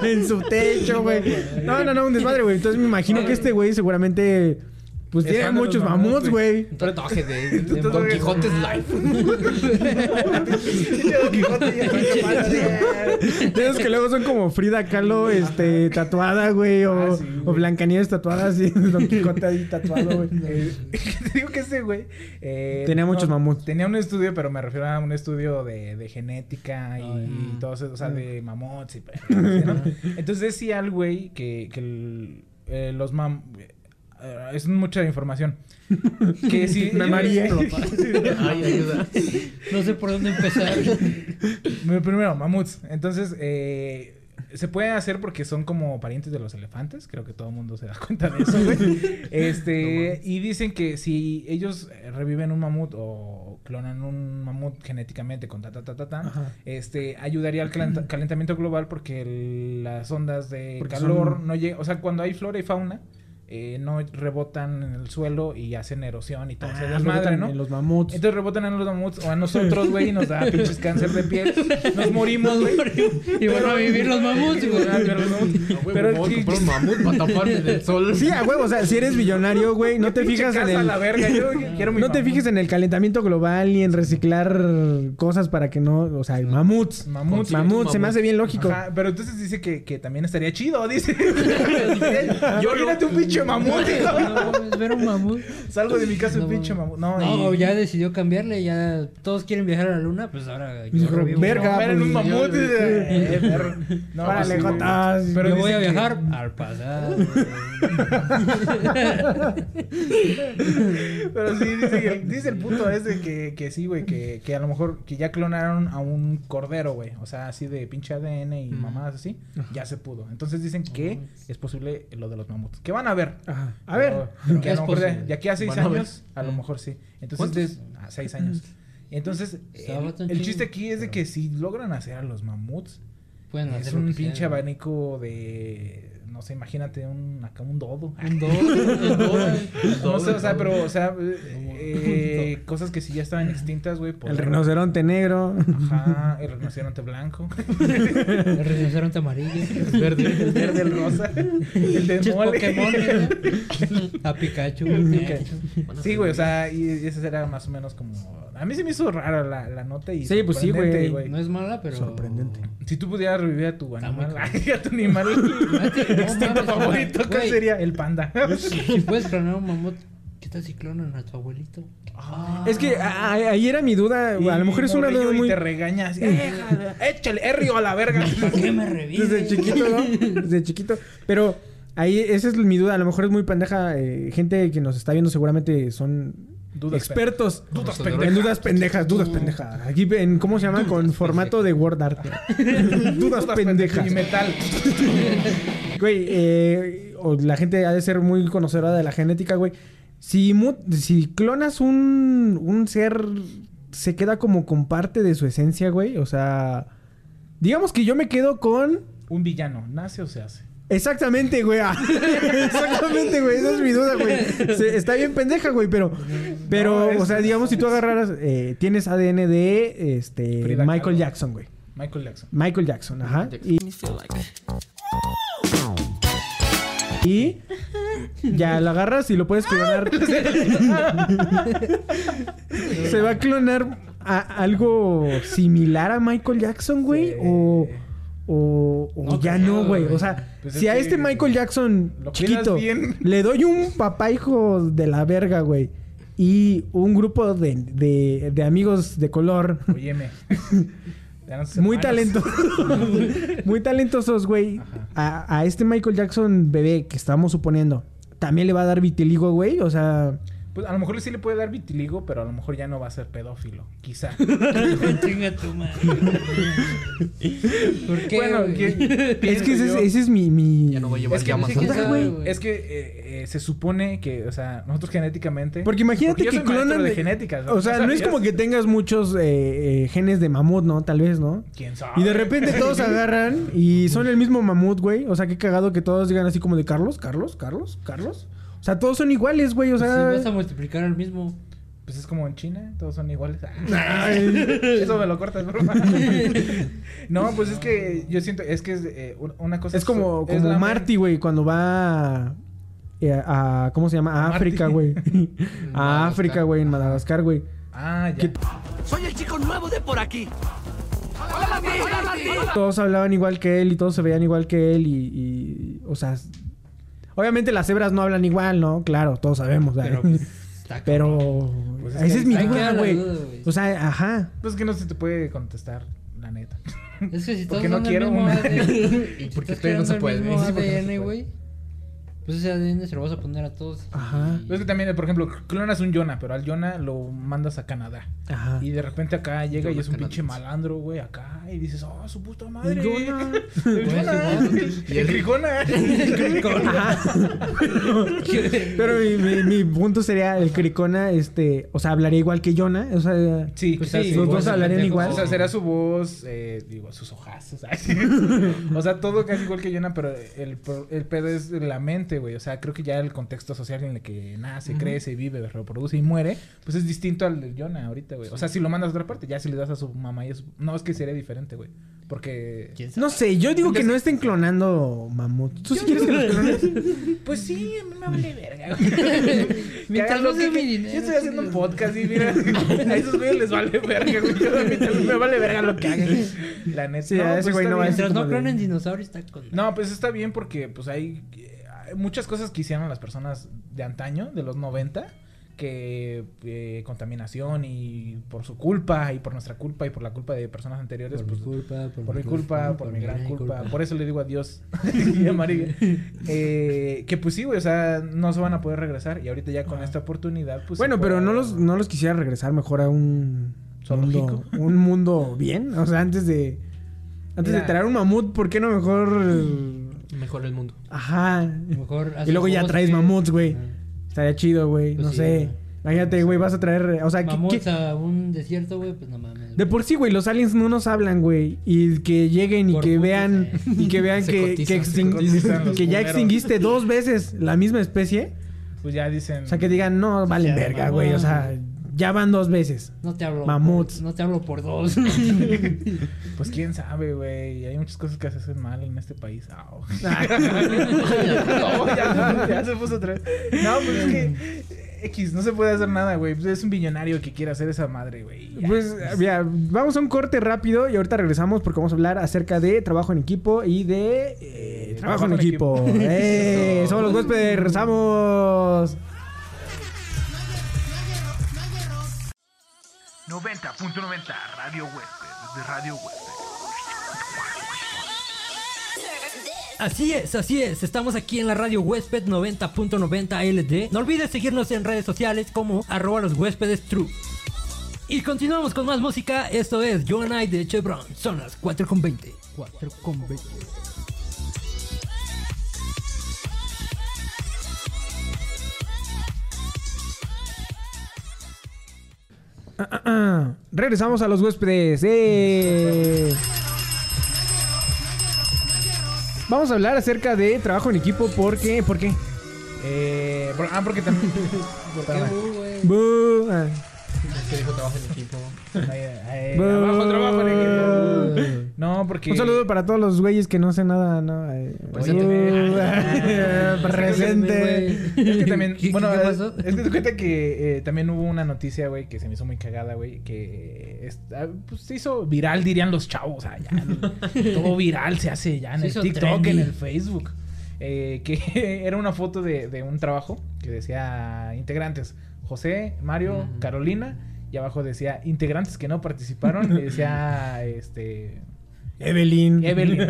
E: en su techo, güey. [LAUGHS] No, no, no, un desmadre, güey. Entonces me imagino que este güey seguramente... Pues
F: Es
E: tiene muchos
F: mamuts,
E: güey.
G: Un tatuaje de, de
F: tú-
G: Don Life. [LAUGHS]
F: Quijote pasa.
E: De esos que luego son como Frida Kahlo, este, tatuada, güey, o,
F: Ah, sí, güey.
E: o Blancanieves tatuada así, [LAUGHS] Don Quijote ahí tatuado, güey.
F: Eh, [LAUGHS] te digo que ese güey eh,
E: Tenía muchos mamuts.
F: Tenía un estudio, pero me refiero a un estudio de, de genética y, todo eso, o sea,
E: Mm.
F: de mamuts y ¿no? Entonces decía el güey que, que el- eh, los mam... eh, es mucha información. [LAUGHS] Que si...
E: Me mareé. [LAUGHS]
G: Ay, ayuda.
D: No sé por dónde empezar.
F: Primero, mamuts. Entonces, eh, se puede hacer porque son como parientes de los elefantes. Creo que todo el mundo se da cuenta de eso, güey. [LAUGHS] Este, y dicen que si ellos eh, reviven un mamut o clonan un mamut genéticamente con ta ta ta ta ta, este, ayudaría al calenta- calentamiento global porque el- las ondas de
E: Porque
F: calor
E: son-
F: no llegan, o sea, cuando hay flora y fauna, eh, no rebotan en el suelo y hacen erosión y todo
E: Ah,
F: desmadre,
E: rebotan
F: ¿no?
E: en los mamuts.
F: Entonces rebotan en los mamuts o a nosotros, güey, y nos da [LAUGHS] pinches cáncer de piel. Nos morimos, güey.
D: Y van a vivir los mamuts, güey.
F: Pero,
G: Pero
F: ¿qué-
G: comprar un mamut para taparme del sol.
E: Sí, a huevo, o sea, si eres billonario, güey, no te fijas en el...
F: la verga, yo [LAUGHS] quiero mi
E: No te fijes en el calentamiento global ni en reciclar cosas para que no... O sea, mamuts.
F: Mamuts.
E: Mamuts, se me hace bien lógico.
F: Ajá, pero entonces dice que, que también estaría chido, dice.
G: Yo [LAUGHS]
F: Imagínate un pinche pinche mamut.
D: No, mames, ver un mamut.
F: Salgo de mi casa
D: No,
F: un pinche mamut. No,
D: No,
F: y-
D: ya decidió cambiarle, ya todos quieren viajar a la luna, pues ahora yo revivo.
E: verga,
F: en un
E: pues,
F: mamut.
D: yo-
F: eh, perro. No,
E: Órale,
F: pues, sí,
E: jotas.
F: Pero
D: yo voy a
F: que-
D: viajar al pasado. [LAUGHS]
F: Pero sí, dice, el, dice el puto ese que, que sí, güey, que, que a lo mejor que ya clonaron a un cordero, güey. O sea, así de pinche ADN y mamadas así. Ya se pudo. Entonces dicen que es posible lo de los mamuts. Que van a ver.
E: Ajá. A ver.
F: Pero- pero a mejor de,
D: posible.
F: de aquí a seis años, a lo mejor sí. Entonces, a seis años. [LAUGHS] Entonces, el, chiste aquí es de que si logran hacer a los mamuts,
D: Pueden
F: es
D: hacer
F: un pinche
D: sea.
F: abanico de. No sé, imagínate un, acá un dodo.
D: Un dodo, un dodo. [LAUGHS]
F: No sé, o sea, pero, o sea, eh, cosas que sí ya estaban extintas, güey. por-
E: El rinoceronte negro.
F: Ajá, el rinoceronte blanco.
D: El rinoceronte amarillo.
F: El verde, [LAUGHS] el verde, el rosa. El de mole.
D: Pokémon, ¿no? [LAUGHS] A Pikachu.
F: Sí, güey, o sea, y ese era más o menos como... A mí se me hizo rara la, la nota y
E: Sí, pues sí,
F: sorprendente,
E: güey.
D: No es mala, pero.
E: Sorprendente.
F: Si tú pudieras revivir a tu animal, [LAUGHS] a tu animal [LAUGHS] extinto [LAUGHS] favorito, ¿cuál sería? El panda.
D: Si puedes clonar un mamut, ¿qué tal si clonan a tu abuelito?
E: Es que a- a- ahí era mi duda.
F: Y
E: a lo mejor es una duda
F: y
E: muy.
F: te regañas. "Eh, Échale, Errio a la verga.
D: ¿Para qué me revives?
E: Desde chiquito, ¿no? Desde chiquito. Pero ahí, esa es mi duda. A lo mejor es muy pendeja. eh, gente que nos está viendo seguramente son
F: Dudas
E: expertos
F: Dudas
E: en
F: pendejas.
E: dudas pendejas. Dudas pendejas. Aquí en, ¿cómo se llama? Con formato de Word Art. [LAUGHS] dudas pendejas.
F: Y metal. [LAUGHS]
E: Güey, eh, o la gente ha de ser muy conocedora de la genética, güey. Si, si clonas un, un ser, se queda como con parte de su esencia, güey. O sea, digamos que yo me quedo con...
F: Un villano, ¿nace o se hace?
E: Exactamente, güey. [LAUGHS] Exactamente, güey. Esa es mi duda, güey. Se- está bien pendeja, güey, pero... Pero,
F: No, es-
E: o sea, digamos, si tú agarraras... eh, tienes ADN de, este...
F: Frida
E: Michael
F: Kahlo.
E: Jackson, güey.
F: Michael Jackson.
E: Michael Jackson, ajá. Y, y ya lo agarras y lo puedes clonar. [LAUGHS] ¿Se va a clonar a- algo similar a Michael Jackson, güey?
F: Sí.
E: O, o, o
D: No
E: ya no, güey. O sea,
F: Pues
E: si
F: es
E: a este Michael Jackson chiquito
F: bien. [LAUGHS]
E: le doy un papá hijo de la verga, güey. Y un grupo de, de, de amigos de color
F: Óyeme. [LAUGHS]
E: Muy talentosos. [LAUGHS] muy talentosos, güey. A, a este Michael Jackson bebé que estamos suponiendo, también le va a dar vitiligo, güey. O sea,
F: Pues a lo mejor sí le puede dar vitiligo, pero a lo mejor ya no va a ser pedófilo. Quizá. [LAUGHS]
D: Chinga tu madre. ¿Por qué?
F: Bueno,
E: es que ese, ese es mi. mi...
G: Ya no va a llevar
F: Es que. Es que eh, eh, se supone que, o sea, nosotros genéticamente.
E: Porque imagínate
F: yo
E: que clonan.
F: de
E: de-
F: genética.
E: O sea, no es como que tengas muchos eh, eh, genes de mamut, ¿no? Tal vez, ¿no?
F: ¿Quién sabe?
E: Y de repente todos [LAUGHS] agarran y son el mismo mamut, güey. O sea, qué cagado que todos digan así como de Carlos, Carlos, Carlos, Carlos. O sea, todos son iguales, güey. O
D: Pues
E: sea.
D: si vas a multiplicar al mismo.
F: Pues es como en China, todos son iguales. [LAUGHS]
E: Ay. [LAUGHS]
F: Eso me lo cortas, broma. [LAUGHS] no, pues es que yo siento, es que es eh, un- una cosa.
E: Es como,
F: es
E: como Marty, güey, cuando va eh, a, a- ¿Cómo se llama? A. África, güey. a. África, güey, en Madagascar, güey.
F: Ah, ya.
E: ¿Qué-
I: Soy el chico nuevo de por aquí.
E: Todos hablaban igual que él y todos se veían igual que él y... y, o sea... Obviamente las cebras no hablan igual, ¿no? Claro, todos sabemos.
D: Pero,
E: ¿verdad?
D: pues, está
E: Pero...
F: Pues es
E: esa
F: que
E: es mi
D: ahí
E: duda,
D: queda la
E: güey.
D: duda, güey.
E: O sea, ajá.
F: Pues que no se te puede contestar, la neta.
D: Es que si [LAUGHS]
F: Porque
D: todos
F: no
D: son
F: quiero
D: el mismo
F: una.
D: ADN, [LAUGHS]
G: Y
D: si
G: porque [LAUGHS] no se
D: creando
G: puede.
D: el mismo
F: Sí, porque no se
D: ADN, güey. Pues ese ADN se lo vas a poner a todos.
E: Ajá.
D: y-
F: es que también, por ejemplo, clonas un Yona, pero al Yona lo mandas a Canadá.
E: Ajá.
F: Y de repente acá llega y es un pinche malandro, güey, acá. Y dices, oh, su puta madre. [LAUGHS]
E: El Yona.
F: El Yona.
D: Pues,
F: El Cricona. [LAUGHS]
E: Pero mi, mi- mi punto sería el Cricona, este... O sea, hablaría igual que Jonah. O sea...
F: Sí,
D: Pues sí,
E: los dos hablarían igual.
F: O sea, será su voz, eh, digo, sus ojazos. [LAUGHS] o sea, todo casi igual que Yona, pero el, pro- el pedo es la mente, güey. O sea, creo que ya el contexto social en el que nace, crece, vive, reproduce y muere, pues es distinto al de Yona ahorita, güey. O sea, si lo mandas a otra parte, ya si le das a su mamá y a su... No, es que sería diferente, güey. Porque...
D: ¿Quién sabe?
E: No sé, yo digo que no estén clonando mamuts. ¿Tú sí quieres que los clones?
F: Pues sí, a mí me vale verga, güey. [LAUGHS]
D: Mientras
F: lo
D: no
F: que-
D: mi
F: que-
D: dinero,
F: Yo estoy haciendo un podcast y mira, [LAUGHS] a esos güeyes les vale verga, güey. Yo a mí también me vale verga lo que hagan. La neta.
E: Sí, a ese güey
F: está
E: no va a
D: Mientras no clonen dinosaurios, está con.
F: No, pues está bien porque pues hay muchas cosas que hicieron las personas de antaño, de los 90, que eh, contaminación y por su culpa y por nuestra culpa y por la culpa de personas anteriores,
D: Por
F: pues,
D: mi culpa, por,
F: por mi culpa, por mi gran culpa.
D: culpa.
F: Por eso le digo adiós. [LAUGHS] [LAUGHS] Eh, que pues sí, güey, o sea, no se van a poder regresar. Y ahorita ya con esta oportunidad, pues.
E: bueno, pero
F: puede-
E: no los, no los quisiera regresar mejor a un mundo, un mundo bien. O sea, antes de antes
F: Mira.
E: de traer un mamut, ¿por qué no mejor?
G: Mejor el mundo.
E: Ajá.
D: Mejor
E: Y luego ya traes mamuts, güey. Estaría chido, güey.
D: Pues
E: no
D: sí,
E: sé.
D: güey.
E: Imagínate, güey, vas a traer, o sea, ¿qué-
D: Mamuts
E: qué-
D: a un desierto, güey, pues no mames.
E: de por sí, güey, los aliens no nos hablan, güey, y que lleguen y
D: Por
E: que vean
D: eh.
E: y que vean [LAUGHS]
G: Se
E: que,
G: cotizan,
E: que,
G: se
E: extin-
F: cotizan los
E: que ya extinguiste dos veces la misma especie,
F: Pues ya dicen.
E: o sea, que digan, no, valen verga, güey, o sea, ya van dos veces.
D: No te hablo.
E: Mamuts.
D: por- no te hablo por dos. [LAUGHS]
F: Pues quién sabe, güey. Hay muchas cosas que se hacen mal en este país.
E: Ah. [LAUGHS]
F: no, ya, ya se puso otra vez. No, pues es que. X, no se puede hacer nada, güey. Es un billonario que quiere hacer esa madre, güey.
E: Pues, mira, vamos a un corte rápido y ahorita regresamos porque vamos a hablar acerca de trabajo en equipo y de eh, trabajo, en equipo. ¡Eh! [LAUGHS] Somos los huéspedes, rezamos.
A: 90.90 Radio Huésped, desde Radio Huésped.
D: Así es, así es. Estamos aquí en la radio Huésped 90.90 LD. No olvides seguirnos en redes sociales como arroba los huéspedes true. Y continuamos con más música. Esto es You and I de Chevron. Son las 4.20. 4.20.
E: Ah, ah, ah. Regresamos a los huéspedes. ¡Eh! Vamos a hablar acerca de trabajo en equipo porque... ¿Por qué?
F: Eh, por- ah, porque también. [LAUGHS]
G: Es que dijo trabajo en equipo.
F: Ay, ay,
E: Bu-
F: abajo, trabajo en equipo. No, porque.
E: Un saludo para todos los güeyes que no sé nada, ¿no? Eh,
F: Pues sí,
E: presente.
F: Es que también,
D: ¿Qué-
F: bueno,
D: qué
F: es-
D: pasó?
F: es que te cuenta que eh, también hubo una noticia, güey, que se me hizo muy cagada, güey, que es- ah, pues, se hizo viral, dirían los chavos, o sea, ya, [LAUGHS] todo viral se hace ya en
D: Se
F: el TikTok,
D: trendy.
F: en el Facebook, eh, que [LAUGHS] era una foto de, de un trabajo que decía integrantes, José, Mario. Carolina, y abajo decía integrantes que no participaron, y decía, [LAUGHS] este...
E: Evelyn.
F: Evelyn.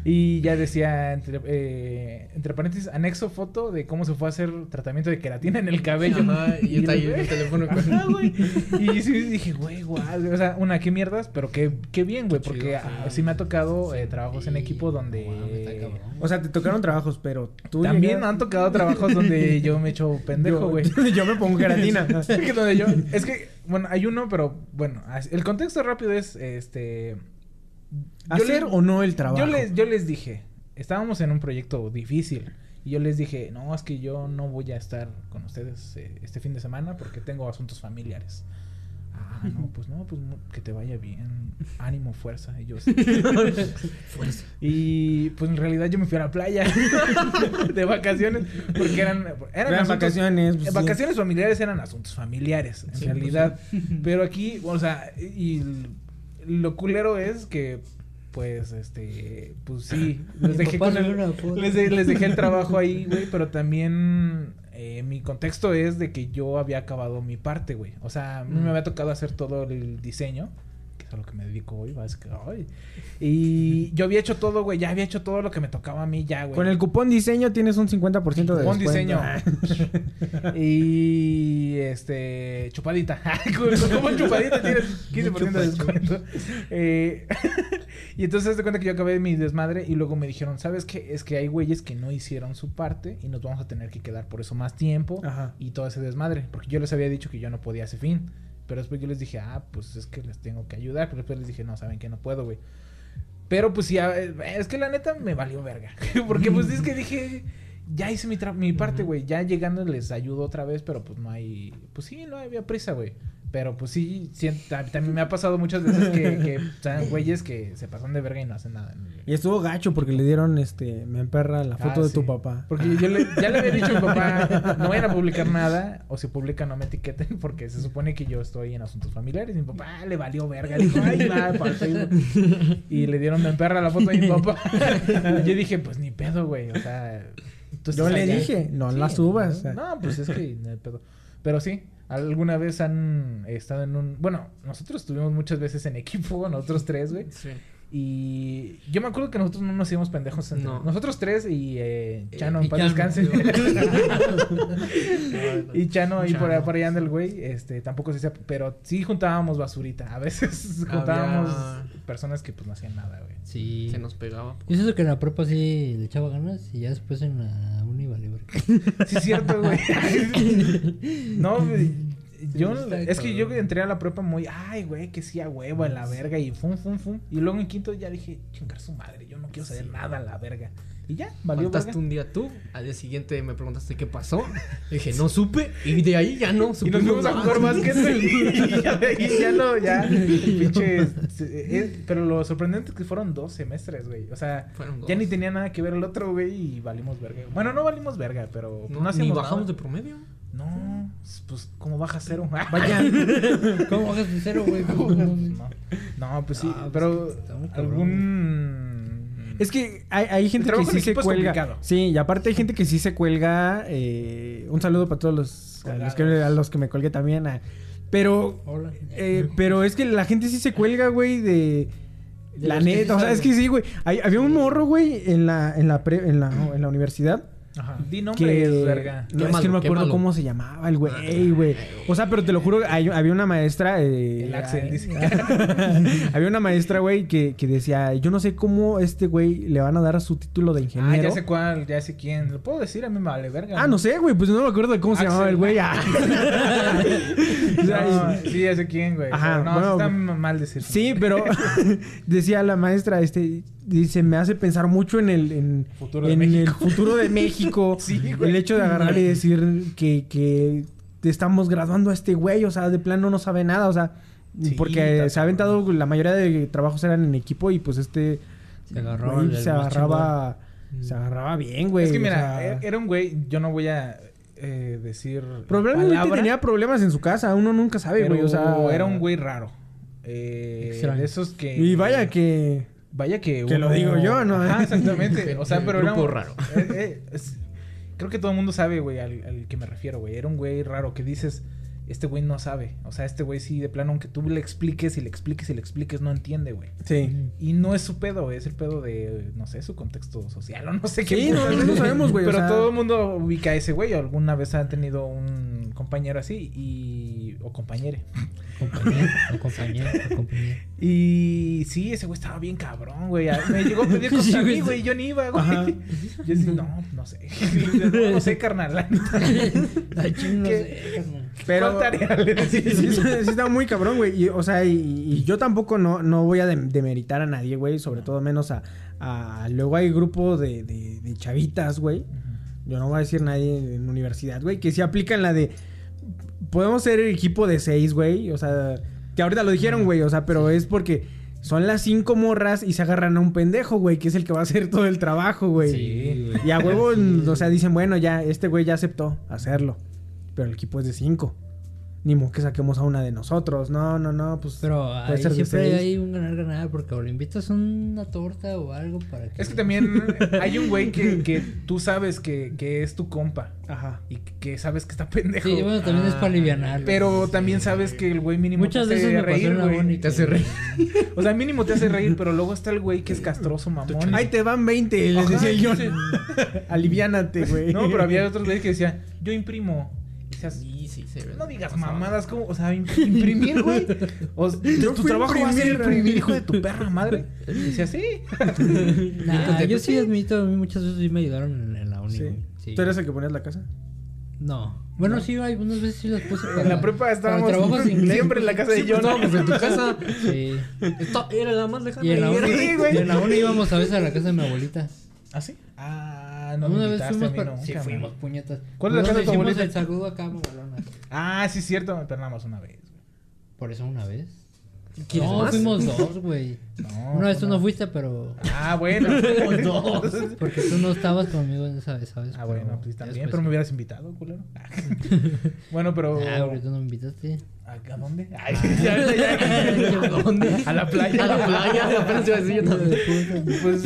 F: [LAUGHS] y ya decía, entre, eh, entre paréntesis, anexo foto de cómo se fue a hacer tratamiento de queratina en el cabello.
G: Ajá, y está [LAUGHS] ahí
F: el-
G: el teléfono [LAUGHS] con-
F: Ajá, güey. Y sí dije, güey, guau. O sea, una, qué mierdas, pero qué, qué bien, güey. Porque
G: chido,
F: ah,
G: sí.
F: sí me ha tocado eh, trabajos en equipo donde...
D: Mames, está.
E: O sea, te tocaron trabajos, pero tú
F: También
E: llegas-
F: han tocado trabajos donde yo me echo pendejo,
E: Yo-
F: güey.
E: Yo, me pongo queratina.
F: Es que donde yo, es que, bueno, hay uno, pero bueno, el contexto rápido es, este...
E: ¿Hacer
F: le-
E: o no el trabajo?
F: Yo les, yo les dije, estábamos en un proyecto difícil. Y yo les dije, no, es que yo no voy a estar con ustedes eh, este fin de semana porque tengo asuntos familiares. Ah, no, [LAUGHS] pues no, pues que te vaya bien. Ánimo, fuerza. Y yo, [LAUGHS] "Sí".
G: Fuerza.
F: Y pues en realidad yo me fui a la playa [LAUGHS] de vacaciones porque eran, eran
E: Eran
F: asuntos-
E: vacaciones, pues, sí.
F: vacaciones familiares eran asuntos familiares, en
G: Sí, pues,
F: realidad. Pero aquí, o sea, y lo culero es que pues este pues sí [LAUGHS] les dejé con el- les, de- les dejé el [LAUGHS] trabajo ahí güey pero también eh, mi contexto es de que yo había acabado mi parte güey. O sea a mí me había tocado hacer todo el diseño a lo que me dedico hoy básicamente y yo había hecho todo güey ya había hecho todo lo que me tocaba a mí ya güey
E: Con el cupón diseño tienes un 50% de
F: Cupón
E: descuento.
F: diseño. [LAUGHS] y este chupadita. [LAUGHS] con, con cupón chupadita tienes 15% de descuento. Eh, [LAUGHS] y entonces te cuenta que yo acabé mi desmadre y luego me dijeron, ¿sabes qué? Es que hay güeyes que no hicieron su parte y nos vamos a tener que quedar por eso más tiempo
E: Ajá.
F: y todo ese desmadre. Porque yo les había dicho que yo no podía ese fin. Pero después yo les dije, ah, pues es que les tengo que ayudar. Pero después les dije, no, saben que no puedo, güey. Pero pues sí, a- es que la neta me valió verga. [LAUGHS] Porque pues es que dije, ya hice mi, tra- mi parte, güey. Ya llegando les ayudo otra vez, pero pues no hay, pues sí, no había prisa, güey. Pero pues sí, sí, ta- también me ha pasado muchas veces que, que [LAUGHS] güeyes que se pasan de verga y no hacen nada.
E: Y estuvo gacho porque le dieron, este, me emperra la foto
F: Ah,
E: de
F: sí.
E: tu papá.
F: Porque yo le- ya le había dicho a mi papá, [LAUGHS] no vayan a publicar nada, o si publican no me etiqueten, [LAUGHS] porque se supone que yo estoy en asuntos familiares. Y mi papá ah, le valió verga, dijo, ay, va, para Facebook". Y le dieron me perra la foto de mi papá. Y yo dije, pues ni pedo, güey, o sea, Entonces,
E: Yo le dije, no
F: Sí,
E: la subas.
F: No, pues es que no pedo. Pero sí, alguna vez han estado en un... Bueno, nosotros estuvimos muchas veces en equipo, [LAUGHS] nosotros tres, güey.
G: Sí.
F: Y yo me acuerdo que nosotros no nos íbamos pendejos. entre-
G: No.
F: Nosotros tres y eh, Chano,
D: y
F: en paz
D: Chano,
F: descanse. [LAUGHS] [LAUGHS] y Chano ahí por,
G: Chano.
F: por allá anda el güey. Este, tampoco se hacía... Pero sí juntábamos basurita. A veces [LAUGHS] juntábamos
G: Había-
F: personas que pues no hacían nada, güey.
D: Sí.
G: Se nos pegaba.
D: Yo siento que en la prepa sí le echaba ganas y ya después en la uni valió.
F: Sí, es cierto, güey. no, güey, yo, es que yo entré a la prepa muy, ay, güey, que sí a huevo en la verga y fum, fum, fum. Y luego en quinto ya dije, chingar su madre, yo no quiero saber nada a la verga. Y ya, valió verga.
G: un día tú, al día siguiente me preguntaste qué pasó. [LAUGHS] Dije, no supe, y de ahí ya no
F: Y
G: supe.
F: nos fuimos a jugar básquet [LAUGHS] [LAUGHS] y ya de ahí ya no, ya, pinches. eh, pero lo sorprendente es que fueron dos semestres, güey. O sea, ya ni tenía nada que ver el otro, güey, y valimos verga. Bueno, no valimos verga, pero
G: No,
F: no,
G: ni
F: hacíamos
G: bajamos de promedio.
F: No, pues, ¿cómo baja cero? [LAUGHS]
D: Vaya. ¿Cómo bajas de cero, güey?
F: No, no, pues sí,
D: Ah, pues
F: pero
D: que muy cabrón,
F: algún...
E: Es que hay, hay gente que sí se
F: es
E: cuelga.
F: complicado.
E: Sí, y aparte hay gente que sí se cuelga. eh, un saludo para todos los, a los, que, a los que me colgué también. a- pero,
D: Hola.
E: eh, pero es que la gente sí se cuelga, güey, de... La
D: que
E: neta, o sea, es que sí, güey. Hay- Había un morro, güey, en la, en la, pre- en la, en la universidad.
F: Ajá. Di nombres,
E: Que,
F: verga.
E: no, es que no me acuerdo cómo se llamaba el güey, güey. O sea, pero te lo juro, hay- había una maestra. eh,
F: El Axel, dice. [LAUGHS]
E: había una maestra, güey, que, que decía: Yo no sé cómo este güey le van a dar su título de ingeniero.
F: Ah, ya sé cuál, ya sé quién. ¿Lo puedo decir? A mí me vale verga.
E: Ah, no sé, güey, pues no me acuerdo de cómo se llamaba el güey. Ah. [LAUGHS]
F: No, sí, ya sé quién, güey.
E: Ajá,
F: Pero no,
E: bueno,
F: está mal decir.
E: Sí, pero [LAUGHS] decía la maestra, este, dice, me hace pensar mucho en el, en,
F: Futuro de
E: en el futuro de México. [LAUGHS]
F: Sí, güey.
E: el hecho de agarrar y decir que, que estamos graduando a este güey, o sea, de plano no sabe nada, o sea,
F: Sí,
E: porque se ha aventado, la mayoría de trabajos eran en equipo y pues este
D: Se
E: güey,
D: el
E: se agarraba, se agarraba bien, güey.
F: Es que
E: o
F: mira,
E: sea,
F: e- era un güey, yo no voy a eh, decir.
E: probablemente
F: palabra,
E: tenía problemas en su casa, uno nunca sabe, güey, o sea,
F: era un güey raro. Eh, de esos que.
E: Y vaya que
F: Vaya que.
E: Que lo digo yo, ¿no?
F: Ajá, exactamente. [LAUGHS] O sea, pero era. un-
G: raro.
F: eh, eh, es- creo que todo el mundo sabe, güey, al, al que me refiero, güey. Era un güey raro que dices. Este güey no sabe. O sea, este güey sí, de plano, aunque tú le expliques y le expliques y le expliques, no entiende, güey.
E: sí.
F: Y no es su pedo, es el pedo de, no sé, su contexto social o no sé qué.
E: Sí, no, sabemos, güey, o
F: Pero
E: sea-
F: todo el mundo ubica a ese güey. Alguna vez han tenido un compañero así y... O compañere.
D: Compañero, o compañero, o compañero.
F: Y sí, ese güey estaba bien cabrón, güey. Me llegó a pedir [LAUGHS]
D: Sí,
F: cosas a
D: güey.
F: mí, güey. Yo ni iba, güey.
E: Ajá.
F: Yo sí, no, no sé. No, [LAUGHS] no sé, carnal. la [LAUGHS] neta.
D: Ay, no
F: ¿Qué?
D: sé, carnal.
E: Pero
F: ¿Cuál tarea le [LAUGHS]
E: sí,
F: decís?
E: sí, sí está muy cabrón, güey. Y, o sea, y, y yo tampoco no, no voy a dem- demeritar a nadie, güey. Sobre todo menos a, a- Luego hay grupo de, de, de chavitas, güey. Yo no voy a decir nadie en universidad, güey. Que sí aplican la de... Podemos ser el equipo de seis, güey. O sea, que ahorita lo dijeron, güey. O sea, pero es porque... Son las cinco morras y se agarran a un pendejo, güey, que es el que va a hacer todo el trabajo, güey.
D: Sí, güey.
E: Y a huevo, [LAUGHS] o sea, dicen, bueno, ya, este güey ya aceptó hacerlo. Pero el equipo es de cinco. Ni modo que saquemos a una de nosotros. No, no, no, pues.
D: Pero
E: puede
D: ahí
E: ser de
D: siempre hay un ganar-ganar porque o le invitas una torta o algo para que...
F: Es que también [LAUGHS] hay un güey que, que tú sabes que, que es tu compa.
E: Ajá.
F: Y que sabes que está pendejo.
D: Sí, bueno, también es para alivianar.
F: Pero también sabes que el güey mínimo
D: Muchas
F: te hace
D: veces me pasó
F: reír,
D: uni
F: Te hace reír. O sea, mínimo te hace reír, pero luego está el güey que es castroso, mamón.
E: Ahí te van 20, les decía yo. [LAUGHS] Aliviánate, güey.
F: No, pero había otros güeyes que decían, yo imprimo.
G: Sí, sí, se ve.
F: no digas mamadas, como, o sea, im- imprimir, güey. [LAUGHS] O sea, tu trabajo va a ser
E: imprimir,
F: hijo de tu perra madre. Y decía, sí.
D: Nah, yo sí admito, a mí muchas veces sí me ayudaron en, en la uni.
E: Sí. ¿Tú eres el que ponías la casa?
D: No. Bueno, sí, algunas veces sí las puse para...
F: En la prepa estábamos siempre en la casa de
G: pues,
F: John.
G: estábamos en tu casa. [LAUGHS]
D: Sí.
G: Esto era la más lejana.
D: Y en la uni,
F: Sí, güey.
D: y en la uni íbamos a veces a la casa de mi abuelita.
F: ¿Ah, sí? Ah, no me
D: Una vez
F: invitaste
D: fuimos
F: a mí
D: para...
F: nunca,
D: Sí,
F: man.
D: fuimos, puñetas.
F: ¿Cuál es la casa de tu abuelita?
D: el saludo acá, mamalona.
F: Ah, sí, es cierto. Nada más una vez. güey.
D: Por eso una vez.
G: ¿Quieres
D: No,
G: más?
D: fuimos dos, [LAUGHS] güey.
F: No,
D: Una vez tú
F: no.
D: fuiste, pero...
F: Ah, bueno. [LAUGHS] [LAUGHS]
D: Porque tú no estabas conmigo en esa vez, ¿sabes?
F: Ah, bueno,
D: Pero
F: pues también,
D: después
F: pero me hubieras invitado, culero. bueno, pero.
D: Ah, porque tú no me invitaste.
F: ¿A dónde? Ay, ya, ya, ya.
G: ¿A dónde?
F: A la playa.
G: A la playa, apenas iba a decir yo también.
F: Pues,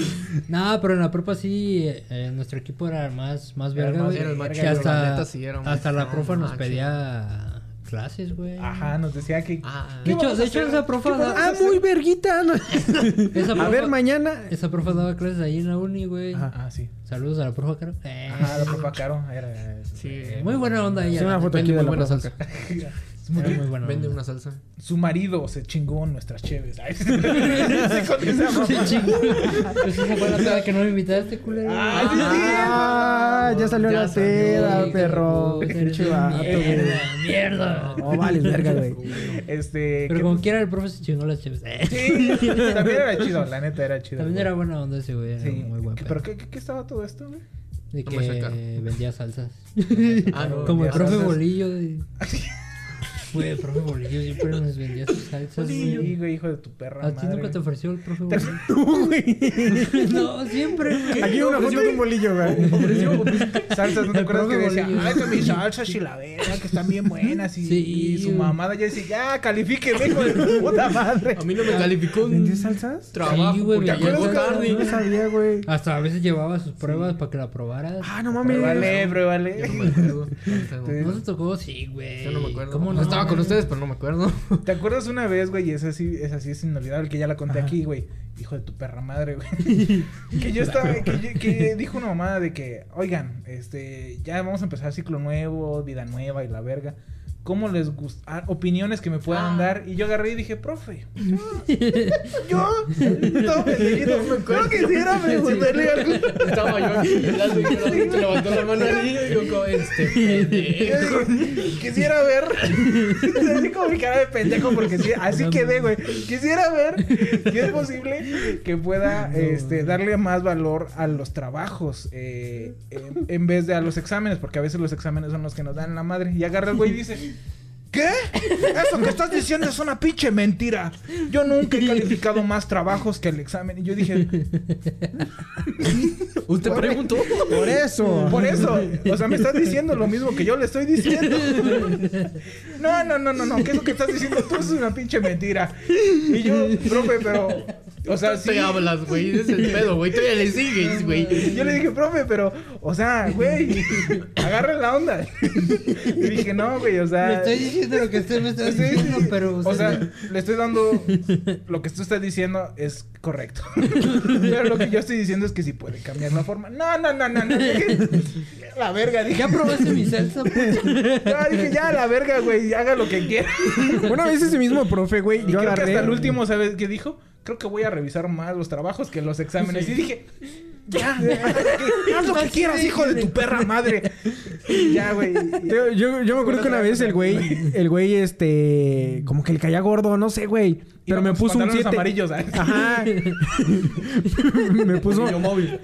D: No, pero en la prepa sí, eh, nuestro equipo era más, más verga, güey. Que
G: chido, la
D: hasta,
G: neta sí era un-
D: hasta la profa nos pedía clases, güey.
F: ajá, nos decía que.
G: Ah,
D: De hecho,
F: vamos a
D: de hecho esa profa...
F: ¿Qué vamos
D: da-
E: Ah, muy verguita. ¿no? [LAUGHS]
D: esa
E: A
D: profa-
E: ver, mañana.
D: Esa profa daba clases ahí en la uni, güey.
F: Ajá, ah, sí.
D: Saludos a la profa, Caro. Eh,
F: Ajá, la profa Caro. Era. [LAUGHS]
G: sí.
D: Muy buena onda ella.
E: Sí, una foto aquí de la
G: buena
E: profa. [LAUGHS]
D: neta. Era muy buena
G: Vende una salsa.
F: Su marido se chingó nuestras cheves. Ay, [LAUGHS] con esa mamá.
D: Pues esa fue la peda que no me invitaste, culero.
F: Ay, sí, sí.
E: Ah, ya salió
G: Ya
E: la seda, perro.
D: eres
E: Pinche
D: un
E: vato, güey.
D: Mierda, mierda.
E: No, vale, verga, güey.
F: Este.
D: Pero
F: ¿qué-
D: como quiera el profe se chingó las chaves.
F: Sí, también era chido, la neta era chido.
D: También
F: güey.
D: era buena onda ese güey, era
F: Sí.
D: muy buen
F: ¿Qué-
D: pedo.
F: ¿Pero qué, qué, qué estaba todo esto, güey?
D: De
G: No
D: que vendía salsas.
G: Ah, no.
D: Como el profe
F: salsas.
D: Bolillo. de- [LAUGHS] Güey, el profe Bolillo siempre nos vendía sus salsas,
F: Sí,
D: güey.
F: hijo de tu perra.
D: ¿A ti
F: madre.
D: nunca te ofreció el profe Bolillo?
E: No, güey. [LAUGHS]
D: no, siempre, güey.
E: Aquí hay una foto de un bolillo, güey. [LAUGHS] [LAUGHS]
F: Salsas, ¿no te acuerdas que decía, ay, que mis salsas y la verga, que están bien buenas? Y,
D: Sí,
F: y su mamada ya decía, ya, califíqueme, hijo de tu puta madre.
G: A mí no me calificó en
E: ¿Vendías salsas?
G: trabajo
D: Sí, güey,
G: llegó tarde.
E: No sabía, güey.
D: Hasta a veces llevaba sus pruebas para que la probaras.
E: Ah, no mames.
F: Pruébale,
G: Yo
F: pruébale.
G: no me acuerdo. Ahorita no.
D: ¿No te tocó? Sí, güey.
G: Yo no me acuerdo.
D: ¿Cómo no?
G: Estaba con ustedes, pero no me acuerdo. [LAUGHS]
F: ¿Te acuerdas una vez, güey? Y es así, es así, es inolvidable, que ya la conté aquí, güey. Hijo de tu perra madre, güey. [LAUGHS] que yo estaba, que, yo- que dijo una mamada de que, oigan, este, ya vamos a empezar ciclo nuevo, vida nueva y la verga. ¿Cómo les gusta? opiniones que me puedan
G: Ah.
F: dar. Y yo agarré y dije, profe, [LAUGHS] yo, yo, todo pendejo, no quisiera preguntarle algo.
G: Estaba yo aquí hablando y yo se levantó la mano ahí y yo como este pendejo.
F: Quisiera ver. Así como mi cara de pendejo, porque sí, así quedé, güey. Quisiera ver si es posible que pueda este, darle más valor a los trabajos eh, en, en vez de a los exámenes, porque a veces los exámenes son los que nos dan la madre. Y agarra el güey y dice. ¿Qué? Eso que estás diciendo es una pinche mentira. Yo nunca he calificado más trabajos que el examen. Y yo dije,
G: Usted preguntó.
E: Por eso.
F: Por eso, o sea, me estás diciendo lo mismo que yo le estoy diciendo. No, no, no, no, no, que eso que estás diciendo tú es una pinche mentira. Y yo, profe, pero, o sea, sí.
G: te hablas, güey. Ese es el [LAUGHS] pedo, güey. Todavía le sigues, güey.
F: Yo le dije, profe, pero, o sea, güey, agarra la onda. [LAUGHS] Y dije, no, güey, o sea.
D: Le estoy diciendo lo que usted me está [LAUGHS]
F: Sí, sí,
D: diciendo,
F: sí.
D: pero...
F: O sea, le estoy dando lo que tú estás diciendo es correcto. Pero lo que yo estoy diciendo es que sí puede cambiar la forma. No, no, no, no, no. dije, la verga, dije.
D: ¿Ya probaste mi salsa? puto?
F: No, dije, ya, la verga, güey, haga lo que quiera.
E: Una vez ese mismo profe, güey,
F: Y
E: yo
F: creo que
E: agarré.
F: hasta el último, ¿sabes qué dijo? Creo que voy a revisar más los trabajos que los exámenes. Y dije, ya, haz lo que quieras, hijo de tu perra madre. Ya, güey.
E: Yo, yo, yo me acuerdo que una vez el güey, el güey, este, como que le caía gordo, no sé, güey. Pero me puso un
F: pantalones
E: 7.
F: amarillos, ¿sabes?
E: Ajá. me puso.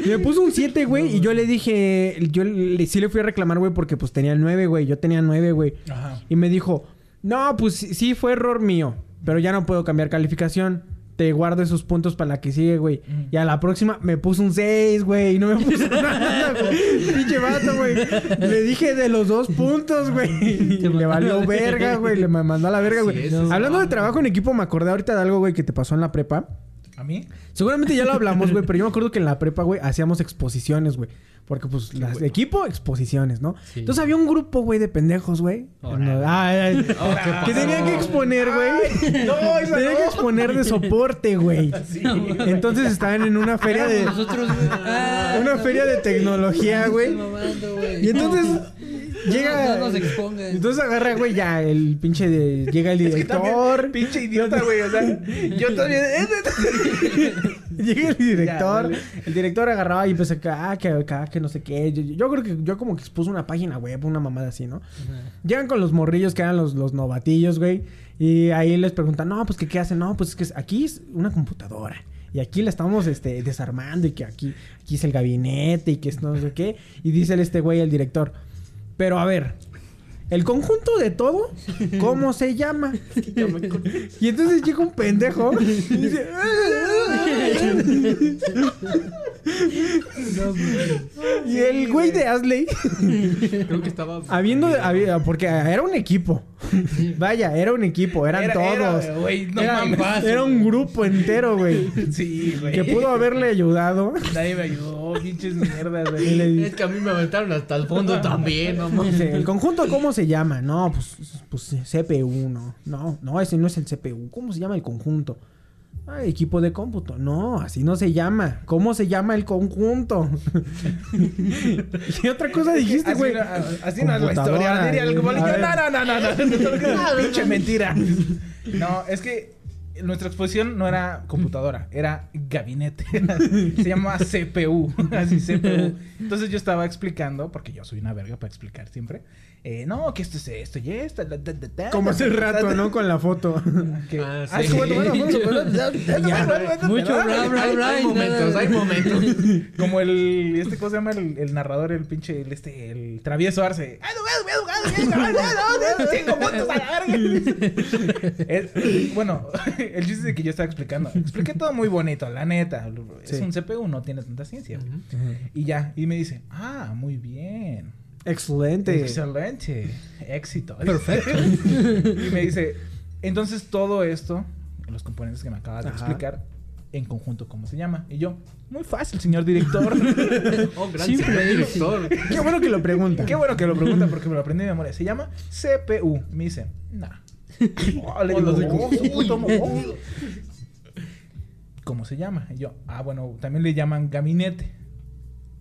E: Me puso un 7, güey. Y yo le dije. Yo le- sí le fui a reclamar, güey, porque pues tenía el 9, güey. Yo tenía 9, güey.
F: Ajá.
E: Y me dijo: No, pues sí, sí fue error mío. Pero ya no puedo cambiar calificación. Te guardo esos puntos para la que sigue, güey. Y a la próxima me puso un 6, güey. Y no me puso [LAUGHS] nada, güey. Pinche vato, güey. Le dije de los dos puntos, güey. [LAUGHS] Le valió verga, güey. Le mandó a la verga, güey. Hablando de trabajo en equipo, me acordé ahorita de algo, güey, que te pasó en la prepa.
F: ¿A mí?
E: Seguramente ya lo hablamos, güey, [LAUGHS] pero yo me acuerdo que en la prepa, güey, hacíamos exposiciones, güey. Porque, pues, las de equipo, exposiciones, ¿no?
D: Sí.
E: Entonces había un grupo, güey, de pendejos, güey.
D: Órale.
E: Ay, ay, [LAUGHS] que tenían que exponer, güey.
F: No, esa [LAUGHS]
E: Tenían
F: no.
E: que exponer de soporte, güey. Entonces estaban en una feria de...
D: Nosotros, güey. Ah,
E: Una feria de tecnología, güey. Y entonces llega...
D: No nos expongan.
E: Entonces agarra, güey, ya el pinche de... Llega el [LAUGHS]
F: Es que también,
E: director.
F: pinche idiota, güey. O sea, yo también. [LAUGHS]
E: Llega el director.
F: Ya,
E: el director agarraba y empezó acá, ah, que acá, que no sé qué. Yo, yo creo que yo como que expuso una página web, una mamada así, ¿no? Llegan con los morrillos que eran los, los novatillos, güey. Y ahí les preguntan, no, pues que qué hacen. No, pues es que aquí es una computadora. Y aquí la estamos este, desarmando y que aquí, aquí es el gabinete y que es no sé qué. Y dice el este güey, el director. Pero a ver, el conjunto de todo, [LAUGHS] ¿cómo se llama? Y entonces llega un pendejo y dice... [LAUGHS] y el güey de Asley,
G: Creo que estaba.
E: habiendo, había- porque era un equipo. Vaya, era un equipo, eran
F: Era-
E: todos.
F: era, güey, no
E: era,
F: mames.
E: era un grupo entero, güey.
F: Sí, güey.
E: Que pudo haberle ayudado.
F: Nadie me ayudó, pinches mierdas, güey.
G: Es que a mí me aventaron hasta el fondo también, no mames.
E: ¿el conjunto cómo se llama? No, pues, pues CPU, no. No, no, ese no es el CPU. ¿Cómo se llama el conjunto? Ah, equipo de cómputo. No, así no se llama. ¿Cómo se llama el conjunto? [LAUGHS] y otra cosa dijiste, güey.
F: Así no es la historia. Diría el. No, no, no, no, no. Pinche mentira. [LAUGHS] No, es que nuestra exposición no era computadora, era gabinete. [LAUGHS] Se llama CPU. Así, CPU. Entonces yo estaba explicando, porque yo soy una verga para explicar siempre. Eh, no, que esto es esto y esto. da, da, da, da,
E: Como hace rato,
F: da.
E: ¿no? Con la foto. [LAUGHS]
F: Que-
G: Ah, sí.
F: bueno, bueno,
D: Mucho bla, bla,
G: Hay,
D: bla.
G: hay
D: y
G: momentos, hay momentos. [LAUGHS]
F: Como el, este, ¿cómo se llama? El, el narrador, el pinche, el este, el travieso Arce. ¡Ay, no, no, no, no, no, no, no, cinco puntos a la verga! [LAUGHS] Es- bueno, el chiste es de que yo estaba explicando. Expliqué todo muy bonito, la neta. Es
E: Sí.
F: un CPU, no tiene tanta ciencia. Y ya, y me dice, ah, muy bien.
E: Excelente.
F: Excelente. Éxito. Perfecto. [LAUGHS] y me dice, entonces todo esto, los componentes que me acabas de
E: Ajá.
F: explicar, en conjunto, ¿cómo se llama? Y yo, muy fácil, señor director. [LAUGHS]
G: Oh, gran
D: Simple,
G: señor director.
E: Qué bueno que lo pregunta.
F: Qué bueno que lo pregunta porque me lo aprendí de memoria. Se llama CPU. Me dice, nah. Oh, le [LAUGHS] digo, "Oh, puto mo- oh". ¿Cómo se llama? Y yo, ah, bueno, también le llaman gabinete.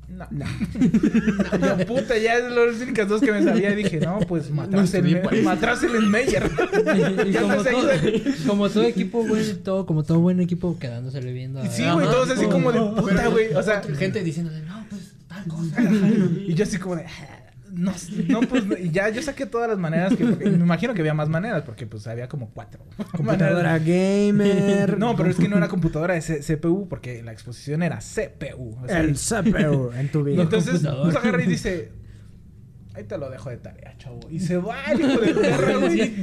F: No. [LAUGHS] Yo, puta, ya es las únicas dos que me sabía. Y dije, no, pues
G: para eso.
F: Matráseles Meyer. [LAUGHS]
D: Y
F: Ya
D: como,
F: no
D: todo,
F: ayudar.
D: como todo equipo, güey, todo, como todo buen equipo quedándosele viendo. a-
F: Sí, güey, todos así como de puta, güey. O sea,
G: gente diciéndole, no, pues tal cosa. [LAUGHS]
F: y yo así como de. "Ah, No, no, pues, ya yo saqué todas las maneras que, porque me imagino que había más maneras, porque pues había como cuatro. [LAUGHS]
E: Computadora gamer.
F: No, pero es que no era computadora, es CPU, porque la exposición era CPU. o sea,
E: El CPU en tu vida.
F: entonces nos agarra y dice, ahí te lo dejo de tarea, chavo. Y se va, el [LAUGHS] hijo de perra, güey.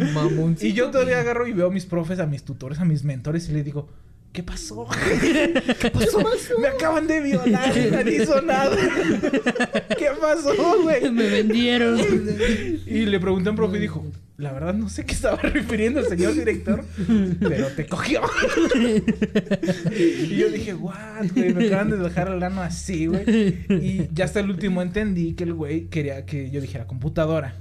F: Y yo todavía agarro y veo a mis profes, a mis tutores, a mis mentores y les digo, [LAUGHS] ¿qué pasó? ¿Qué pasó? Me acaban de violar, nadie hizo nada. [LAUGHS] ¿Qué pasó, güey?
D: Me vendieron.
F: Y le pregunté a un profe y dijo, la verdad no sé qué estaba refiriendo el señor director, pero te cogió. y yo dije, what, güey, me acaban de dejar el ano así, güey. Y ya hasta el último entendí que el güey quería que yo dijera computadora.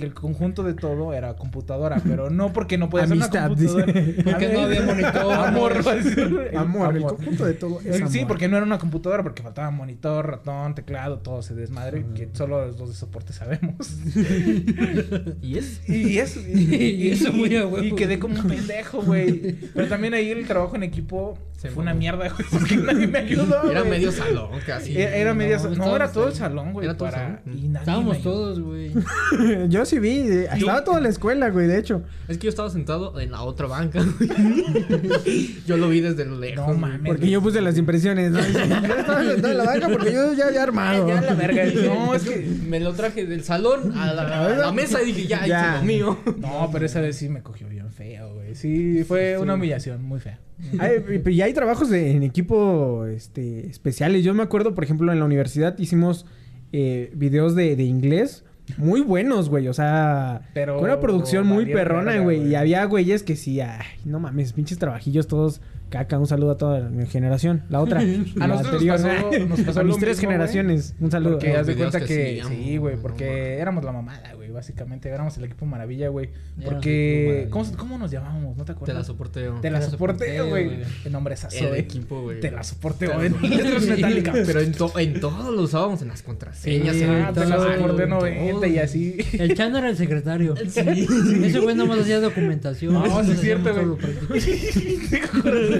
F: Que el conjunto de todo era computadora, pero no porque no podía ser
E: Amistad,
F: una computadora.
E: dice.
D: Porque no había monitor.
F: Amor, [LAUGHS] decir.
E: Amor, el conjunto de todo es
F: Sí,
E: amor.
F: porque no era una computadora, porque faltaba monitor, ratón, teclado, todo ese desmadre que solo los de soporte sabemos. [LAUGHS]
G: ¿Y es?
F: Y [LAUGHS] eso, y,
D: Y eso muy a huevo.
F: y quedé como un pendejo, güey. Pero también ahí el trabajo en equipo
G: Se
F: fue una mierda, güey, [LAUGHS] porque nadie me ayudó.
G: Era
F: güey.
G: medio salón casi.
F: Era, era
D: No,
F: no,
D: estábamos
F: era todo el salón, güey.
G: Era todo
F: para...
G: salón.
F: Y nadie
D: Estábamos todos, güey. [LAUGHS]
E: Yo sí vi. eh, Estaba toda la escuela, güey, de hecho.
G: Es que yo estaba sentado en la otra banca. [LAUGHS] güey. yo lo vi desde lo lejos.
F: No mames.
E: Porque yo puse las impresiones. ¿no? Yo estaba sentado en la banca porque yo ya había armado.
F: Ya la verga. No, es que...
G: Me lo traje del salón a la, a la mesa y dije, ya,
E: Ya.
G: hice lo mío.
F: No, pero esa vez sí me cogió bien feo, güey. Sí, fue una humillación muy fea.
E: Hay- y- hay trabajos de- en equipo este, especiales. Yo me acuerdo, por ejemplo, en la universidad hicimos eh, videos de, de inglés muy buenos, güey. O sea,
F: Pero
E: una producción muy perrona, güey. Y había güeyes que sí, ay, no mames, pinches trabajillos todos caca. Un saludo a toda mi generación. La otra. [LAUGHS] la
F: nosotros nos pasó- nos pasó [LAUGHS]
E: a mis tres
F: mismo,
E: generaciones. Un saludo.
F: Porque haz de cuenta
G: que
F: sí, güey, porque éramos la mamada, güey, básicamente éramos el equipo maravilla, güey. Porque ¿cómo, ¿cómo nos llamábamos? ¿No te
G: Te
F: acuerdas?
G: la soporteo.
F: Te la
D: Te la
F: soporteo,
D: soporteo,
F: güey. El nombre es
G: El
F: güey.
G: equipo, güey.
F: Te la soporteo, Letras metálicas. [LAUGHS]
G: Pero en, to- en todo lo usábamos en las contraseñas.
D: Sí,
G: en
F: Ah, te la
D: todo.
F: 90 y así.
D: El Chano era el secretario. Ese güey nomás hacía documentación.
F: No, sí es cierto, güey.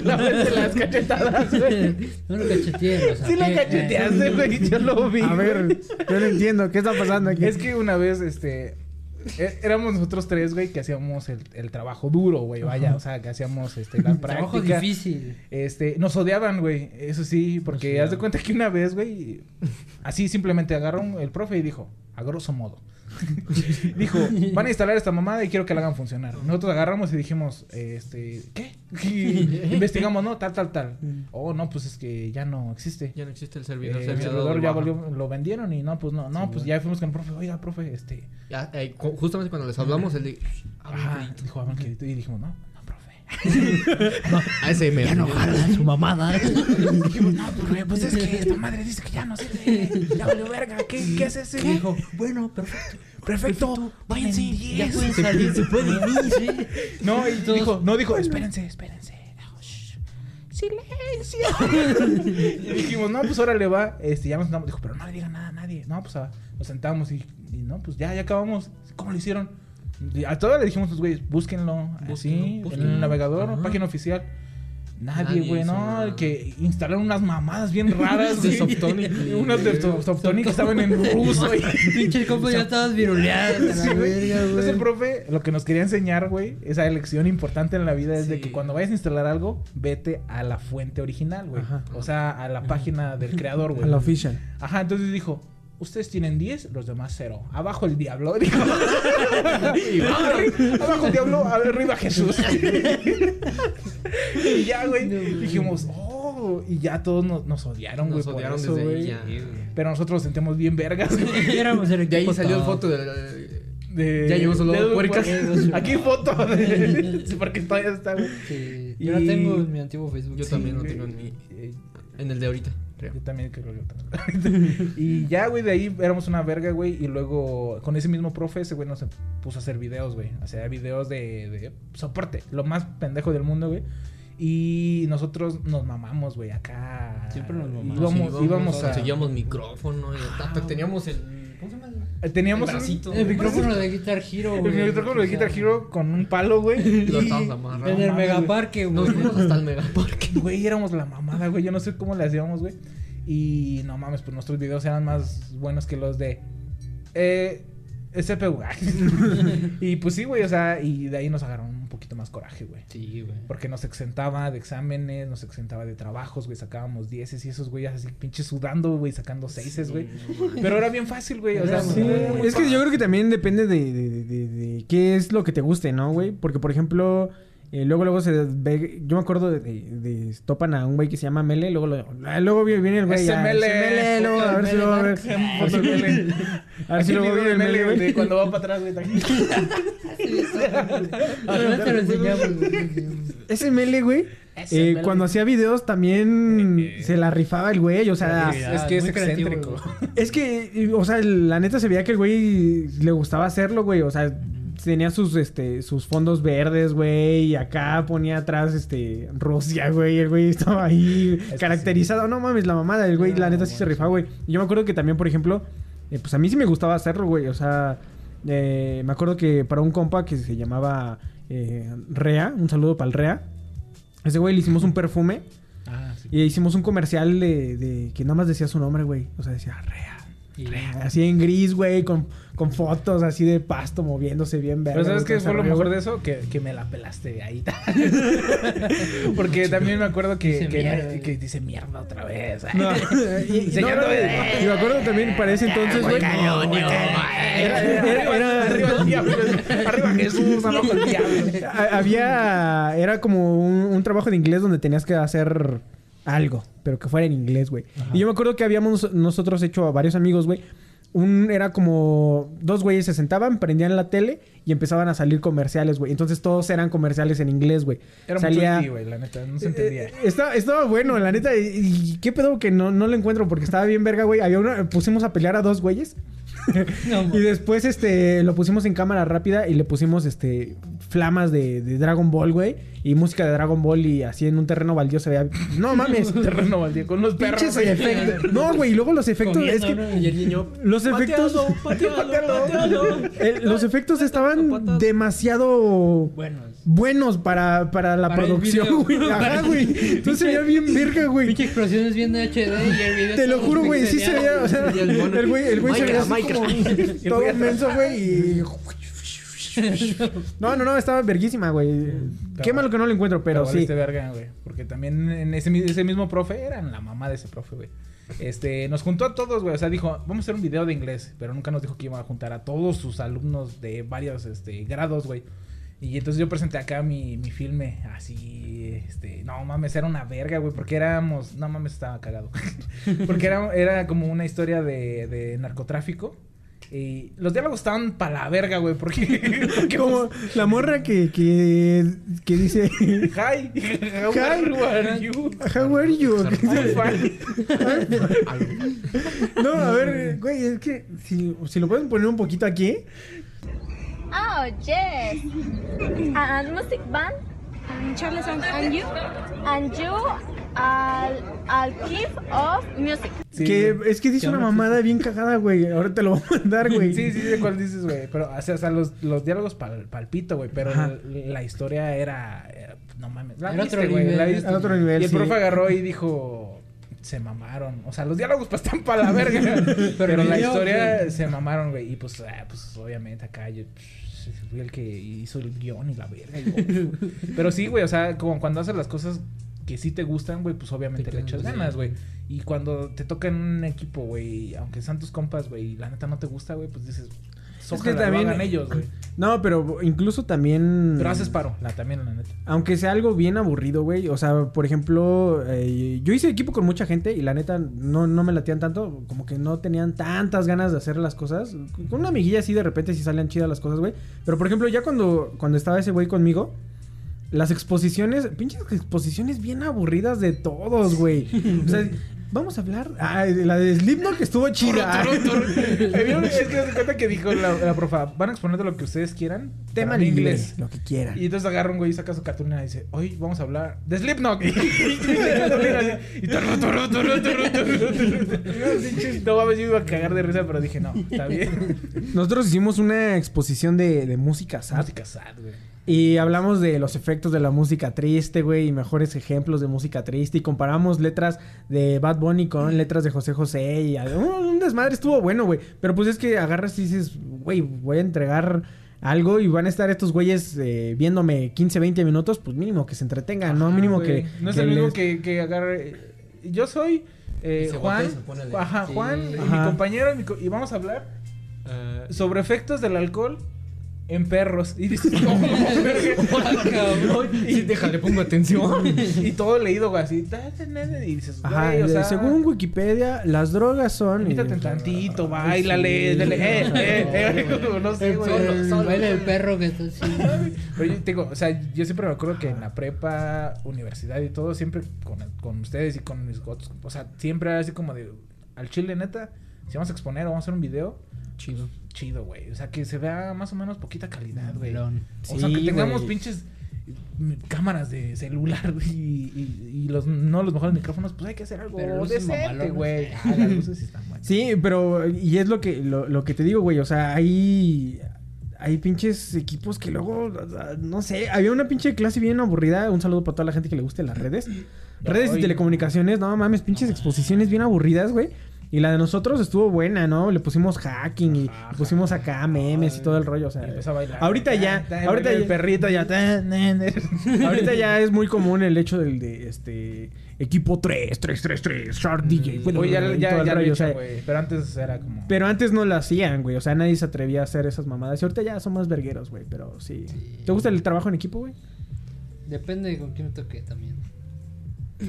F: [LAUGHS] La vez de las cachetadas, [LAUGHS] güey.
D: No lo cacheteé, o sea,
F: Sí lo cacheteaste, güey. Yo lo vi.
E: A ver, yo no entiendo. ¿Qué está pasando aquí?
F: Es que una vez, este... eh, éramos nosotros tres, güey, que hacíamos el, el trabajo duro, güey, vaya, o sea, que hacíamos este, la [LAUGHS]
D: Trabajo
F: práctica.
D: difícil.
F: Este, nos odiaban, güey, eso sí, porque haz de cuenta que una vez, güey, así simplemente agarró el profe y dijo, a grosso modo. [LAUGHS] dijo, van a instalar esta mamada y quiero que la hagan funcionar. Nosotros agarramos y dijimos, este, ¿qué? [LAUGHS] Y investigamos, ¿no? Tal, tal, tal. Oh, no, pues es que ya no existe.
G: Ya no existe el
F: Eh,
G: servidor.
F: el
G: se había dado
F: servidor ya volvió- lo vendieron y no, pues no, no, pues ya fuimos con el profe, oiga, profe, este,
G: Ya, eh, justamente cuando les hablamos, él
F: ajá, dijo, y dijimos, no, no, profe. [LAUGHS]
G: A ese me...
D: Ya no jala su mamada.
F: dijimos, no, profe, pues es que esta madre dice que ya no sirve, ya valió verga, ¿qué, qué es ese?
D: Dijo, bueno, perfecto.
F: Perfecto, váyanse.
D: Ya pueden salir, se pueden ir, [LAUGHS] sí.
F: No, y dijo, no, dijo, espérense, espérense. Shh, Silencio. [LAUGHS] y dijimos, no, pues órale va. Este, ya nos sentamos. Dijo, pero no le digan nada a nadie. No, pues ah, nos sentamos y, y no, pues ya, ya acabamos. ¿Cómo lo hicieron? A todos le dijimos, pues güeyes, búsquenlo, así,
G: Búsquenlo,
F: en
G: búsquenlo.
F: el navegador,
G: Ajá.
F: página oficial. Nadie, güey, no,
G: nada.
F: que instalaron unas mamadas bien [LAUGHS] raras.
G: De. Softonic.
F: Unas de Soft- Softonic que estaban en ruso. y- [LAUGHS]
D: Pinches compas ya estabas viruleados. a
F: Sí, Entonces el profe lo que nos quería enseñar, güey, esa lección importante en la vida es de que cuando vayas a instalar algo, vete a la fuente original, güey. O sea, a la página del creador,
E: A
F: güey.
E: la official.
F: Ajá, entonces dijo, ustedes tienen 10, los demás 0. Abajo el diablo, [LAUGHS] dijo. Arri- Abajo el diablo, arriba Jesús. [LAUGHS] y ya, güey, dijimos, oh, y ya todos nos, nos odiaron, güey,
G: Nos odiaron
F: eso,
G: desde ahí
F: güey.
G: ya.
F: Pero nosotros nos sentimos bien vergas, güey. [LAUGHS]
D: Éramos el
G: De ahí salió foto de...
F: De,
G: Ya llegó
F: de-
G: puercas.
F: Aquí foto. de- sí, porque todavía está, güey.
D: Sí.
F: Y-
D: Yo la tengo en mi antiguo Facebook.
G: Yo
F: Sí,
G: también lo
F: güey.
G: tengo en mi... En el de ahorita, creo.
F: Yo también creo que lo tengo. y ya, güey, de ahí éramos una verga, güey. Y luego, con ese mismo profe, ese güey nos puso a hacer videos, güey. O sea, videos de, de soporte. Lo más pendejo del mundo, güey. Y nosotros nos mamamos, güey, acá.
D: Siempre nos mamamos.
F: Íbamos,
G: Sí,
F: íbamos a...
G: Conseguíamos micrófono y hasta teníamos el... ¿Cómo se llama?
F: eh, Teníamos
G: el
F: un-
G: bracito.
D: El micrófono de Guitar Hero,
F: El
D: güey.
F: micrófono de Guitar Hero con un palo, güey. [LAUGHS]
G: Lo
F: y-
G: estábamos amarrando.
D: En el megaparque, güey.
G: Nos fuimos hasta el megaparque. [LAUGHS]
F: Güey, éramos la mamada, güey. Yo no sé cómo le hacíamos, güey. Y no mames, pues nuestros videos eran más buenos que los de. Eh. CPU. [LAUGHS] y pues sí, güey, o sea, y de ahí nos agarraron un poquito más coraje, güey.
D: Sí, güey.
F: Porque nos exentaba de exámenes, nos exentaba de trabajos, güey. Sacábamos dieces y esos güeyes así pinches sudando, güey, sacando seises, güey. Pero era bien fácil, güey. O sea,
E: Sí, es que yo creo que también depende de, de, de- de- de qué es lo que te guste, ¿no, güey? Porque, por ejemplo, eh, luego luego se ve... Yo me acuerdo de... de- de- topan a un güey que se llama Mele, luego lo- ah, luego viene el güey...
F: Ese
E: ya,
F: Mele,
E: ese Mele, luego, a ver si luego... A ver, a ver si-
F: Mele.
E: a ver si
F: Aquí
E: luego viene el Mele,
F: de
E: güey.
F: cuando va para atrás, [LAUGHS] güey.
E: Ese Mele, güey...
F: Ese
E: eh,
F: Mele.
E: cuando hacía videos también se la rifaba el güey, o sea...
F: Es que es
D: Muy creativo,
F: excéntrico.
E: Es que, o sea, la neta se veía que el güey le gustaba hacerlo, güey. O sea, tenía sus, este, sus fondos verdes, güey. Y acá ponía atrás, este, Rusia, güey. El güey estaba ahí [LAUGHS] caracterizado. No mames, la mamada. El güey, la neta sí se rifaba, güey. Y yo me acuerdo que también, por ejemplo, eh, pues a mí sí me gustaba hacerlo, güey. O sea, eh, me acuerdo que para un compa que se llamaba eh, Rea, un saludo para el Rea. Ese güey le hicimos un perfume.
F: Ah, sí.
E: Y hicimos un comercial de, de que nada más decía su nombre, güey. O sea, decía Rea.
D: Y-
E: Rea. Así en gris, güey, con, con fotos así de pasto moviéndose bien verga.
F: Pero ¿sabes qué fue lo mejor de eso? Que, que me la pelaste ahí. [LAUGHS] Porque también me acuerdo que,
D: Dice
F: que,
D: mierda.
F: que dice mierda otra vez.
E: No, [LAUGHS] y, y-
F: Enseñando
E: no, no,
F: videos.
E: y me acuerdo también para ese entonces, güey. Era,
F: Arriba el diablo. Arriba Jesús, abajo el diablo.
E: había. Era como un, un trabajo de inglés donde tenías que hacer algo, pero que fuera en inglés, güey. Y yo me acuerdo que habíamos nosotros hecho a varios amigos, güey. Un era como dos güeyes se sentaban, prendían la tele y empezaban a salir comerciales, güey. Entonces todos eran comerciales en inglés, güey.
F: Era
E: Salía-
F: mucho indie, güey, la neta. No se entendía.
E: Eh, estaba, estaba bueno, la neta. Y, y qué pedo que no, no lo encuentro porque estaba bien verga, güey. Había una, pusimos a pelear a dos güeyes. [LAUGHS]
D: No,
E: y después, este, lo pusimos en cámara rápida y le pusimos, este, flamas de, de Dragon Ball, güey. Y música de Dragon Ball y así en un terreno baldío se veía... No [LAUGHS] mames.
F: Terreno baldío con los perros.
E: Efectos. [LAUGHS] No, güey, y luego los efectos...
D: Comiendo,
E: es que
D: ¿no? Y el niño...
E: los efectos...
G: Patealo, patealo.
E: Eh, los efectos estaban demasiado
D: Bueno,
E: buenos para, para la
D: Para
E: producción, güey. [LAUGHS] Ajá, güey. Entonces se veía bien verga, güey.
D: pinche explosiones bien de HD y el video
E: Te lo juro, güey, sí se veía, o sea,
G: el
E: güey, el güey se veía todo menso, güey, y No, no, no, estaba verguísima, güey. Qué malo que no lo encuentro, pero sí.
F: valiste verga, güey. Porque también en ese mismo profe, eran la mamá de ese profe, güey. Este, nos juntó a todos, güey. O sea, dijo, vamos a hacer un video de inglés. Pero nunca nos dijo que iba a juntar a todos sus alumnos de varios este, grados, güey. Y entonces yo presenté acá mi, mi filme así, este, no mames, era una verga, güey, porque éramos, no mames, estaba cagado. [LAUGHS] porque era, era como una historia de, de narcotráfico. Y los diálogos estaban para la verga, güey, porque... [LAUGHS] porque
E: Como la morra que, que, que dice...
F: Hi, [LAUGHS] how are you?
E: How are you?
F: I'm fine. [LAUGHS]
E: No, a ver, güey, es que si, si lo pueden poner un poquito aquí.
C: Oh, yes. And music band. And Charles and, and you. And you al, al kid of music.
F: Sí,
E: que es que dice una mamada bien cagada, güey. Ahora te lo voy a mandar, güey.
F: Sí, sí, de cuál dices, güey. Pero, o sea, o sea, los, los diálogos pal, palpito, güey. Pero la, la historia era, era- No mames. La
D: Era
F: viste,
D: otro
F: güey,
D: nivel.
F: la viste.
E: Era otro nivel,
F: Y el
E: sí.
F: profe agarró y dijo. Se mamaron. O sea, los diálogos pues están para la [LAUGHS] verga. pero la historia
D: güey.
F: se mamaron, güey. Y pues, ah, pues obviamente acá yo. psh, Fui el que hizo el guion y la verga. y [LAUGHS] pero sí, güey. O sea, como cuando haces las cosas que sí te gustan, güey, pues obviamente
D: Te
F: le echas ganas, güey. Y cuando te toca en un equipo, güey, aunque sean tus compas, güey, y la neta no te gusta, güey, pues dices,
E: que
F: ojalá lo
E: también-
F: hagan ellos, güey.
E: No, pero incluso también.
F: Pero haces paro, la también, la neta.
E: Aunque sea algo bien aburrido, güey. O sea, por ejemplo, eh, yo hice equipo con mucha gente y la neta no, no me latían tanto. Como que no tenían tantas ganas de hacer las cosas. Con una amiguilla así de repente sí salían chidas las cosas, güey. Pero por ejemplo, ya cuando, cuando estaba ese güey conmigo, las exposiciones, pinches exposiciones bien aburridas de todos, güey. O sea, vamos a hablar. Ah, la de Slipknot que estuvo chida.
F: ¿vieron? es que se cuenta que dijo la, la profa, van a exponer de lo que ustedes quieran.
E: Tema en inglés, lo que quieran.
F: Y entonces agarra un güey y saca su cartulina y dice, hoy vamos a hablar de Slipknot. [LAUGHS] y. No mames, yo iba a cagar de risa, pero dije, no, está bien.
E: Nosotros hicimos una exposición de, de música sad.
F: Música sad, güey.
E: Y hablamos de los efectos de la música triste, güey, y mejores ejemplos de música triste. Y comparamos letras de Bad Bunny con letras de José José. Y un, un desmadre estuvo bueno, güey. Pero pues es que agarras y dices, güey, voy a entregar algo y van a estar estos güeyes eh, viéndome 15, 20 minutos. Pues mínimo que se entretengan, ¿no?
F: Ajá,
E: Mínimo que.
F: No es
E: que
F: el mismo
E: les-
F: que, que agarre. Yo soy eh, Juan. Ajá,
G: Sí.
F: Juan, y mi
E: Ajá.
F: compañero. y mi co- y vamos a hablar
G: Eh,
F: sobre efectos del alcohol en perros. Y dices, [LAUGHS] "No, verga".
G: y déjale, pongo atención. [LAUGHS]
F: y todo leído, güey, así. Y dices,
E: Ajá,
F: o sea,
E: según Wikipedia, las drogas son. y-
F: Quítate tantito,
E: Ay,
F: bailale,
E: sí.
F: dale, eh, eh, eh, no sé, güey.
D: El perro que está así. [LAUGHS]
F: Pero yo digo, o sea, yo siempre me acuerdo que en la prepa, universidad y todo, siempre con, con ustedes y con mis otros, o sea, siempre era así como de, al chile, neta, si vamos a exponer o vamos a hacer un video,
G: Chido.
F: Chido, güey. O sea, que se vea más o menos poquita calidad, güey. O sea, que tengamos pinches mm, cámaras de celular, güey, y, y, y los, no los mejores micrófonos, pues hay que hacer algo
D: Pero luces
F: decente, güey. Ah, las luces sí están buenas.
E: Sí, pero y es lo que lo, lo que te digo, güey, o sea, hay hay pinches equipos que luego no sé, había una pinche clase bien aburrida, un saludo para toda la gente que le guste las redes. Redes y telecomunicaciones, no mames, pinches exposiciones bien aburridas, güey. Y la de nosotros estuvo buena, ¿no? Le pusimos hacking y
F: Ajá,
E: pusimos acá memes y todo el rollo, o sea.
F: A bailar.
E: Ahorita ya, ahorita
F: el perrito ya. [LAUGHS]
E: Ahorita ya es muy común el hecho del de este equipo 3, 3, 3, 3, Shark DJ. bueno,
F: Oye, ya, ya,
E: todo el
F: ya lo
E: rollo,
F: he
E: o sea,
F: hecho, güey. Pero antes era como.
E: pero antes no lo hacían, güey. O sea, nadie se atrevía a hacer esas mamadas. Y ahorita ya son más vergueros, güey. Pero sí. ¿Te gusta el trabajo en equipo, güey?
D: Depende de con quién me toque también.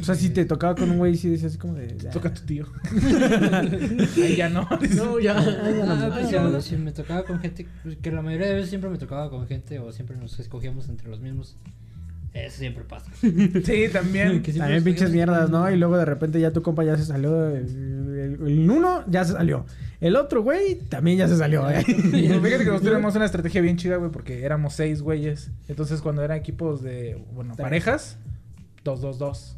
E: O sea, si te tocaba con un güey, sí decías así como de.
F: Toca a tu tío. [LAUGHS] Ahí ya no.
G: No, ya. [LAUGHS]
D: Ah, pues ya, si me tocaba con gente, pues, que la mayoría de veces siempre me tocaba con gente o siempre nos escogíamos entre los mismos. Eso siempre pasa. [LAUGHS]
F: Sí, también.
E: También pinches mierdas, ¿no? Y luego de repente ya tu compa ya se salió. El, el- el uno ya se salió. El otro, güey, también ya se salió, ¿eh?
F: Pero Fíjate que nosotros teníamos una estrategia bien chida, güey, porque éramos seis güeyes. Entonces, cuando eran equipos de, bueno, parejas, dos, dos, dos.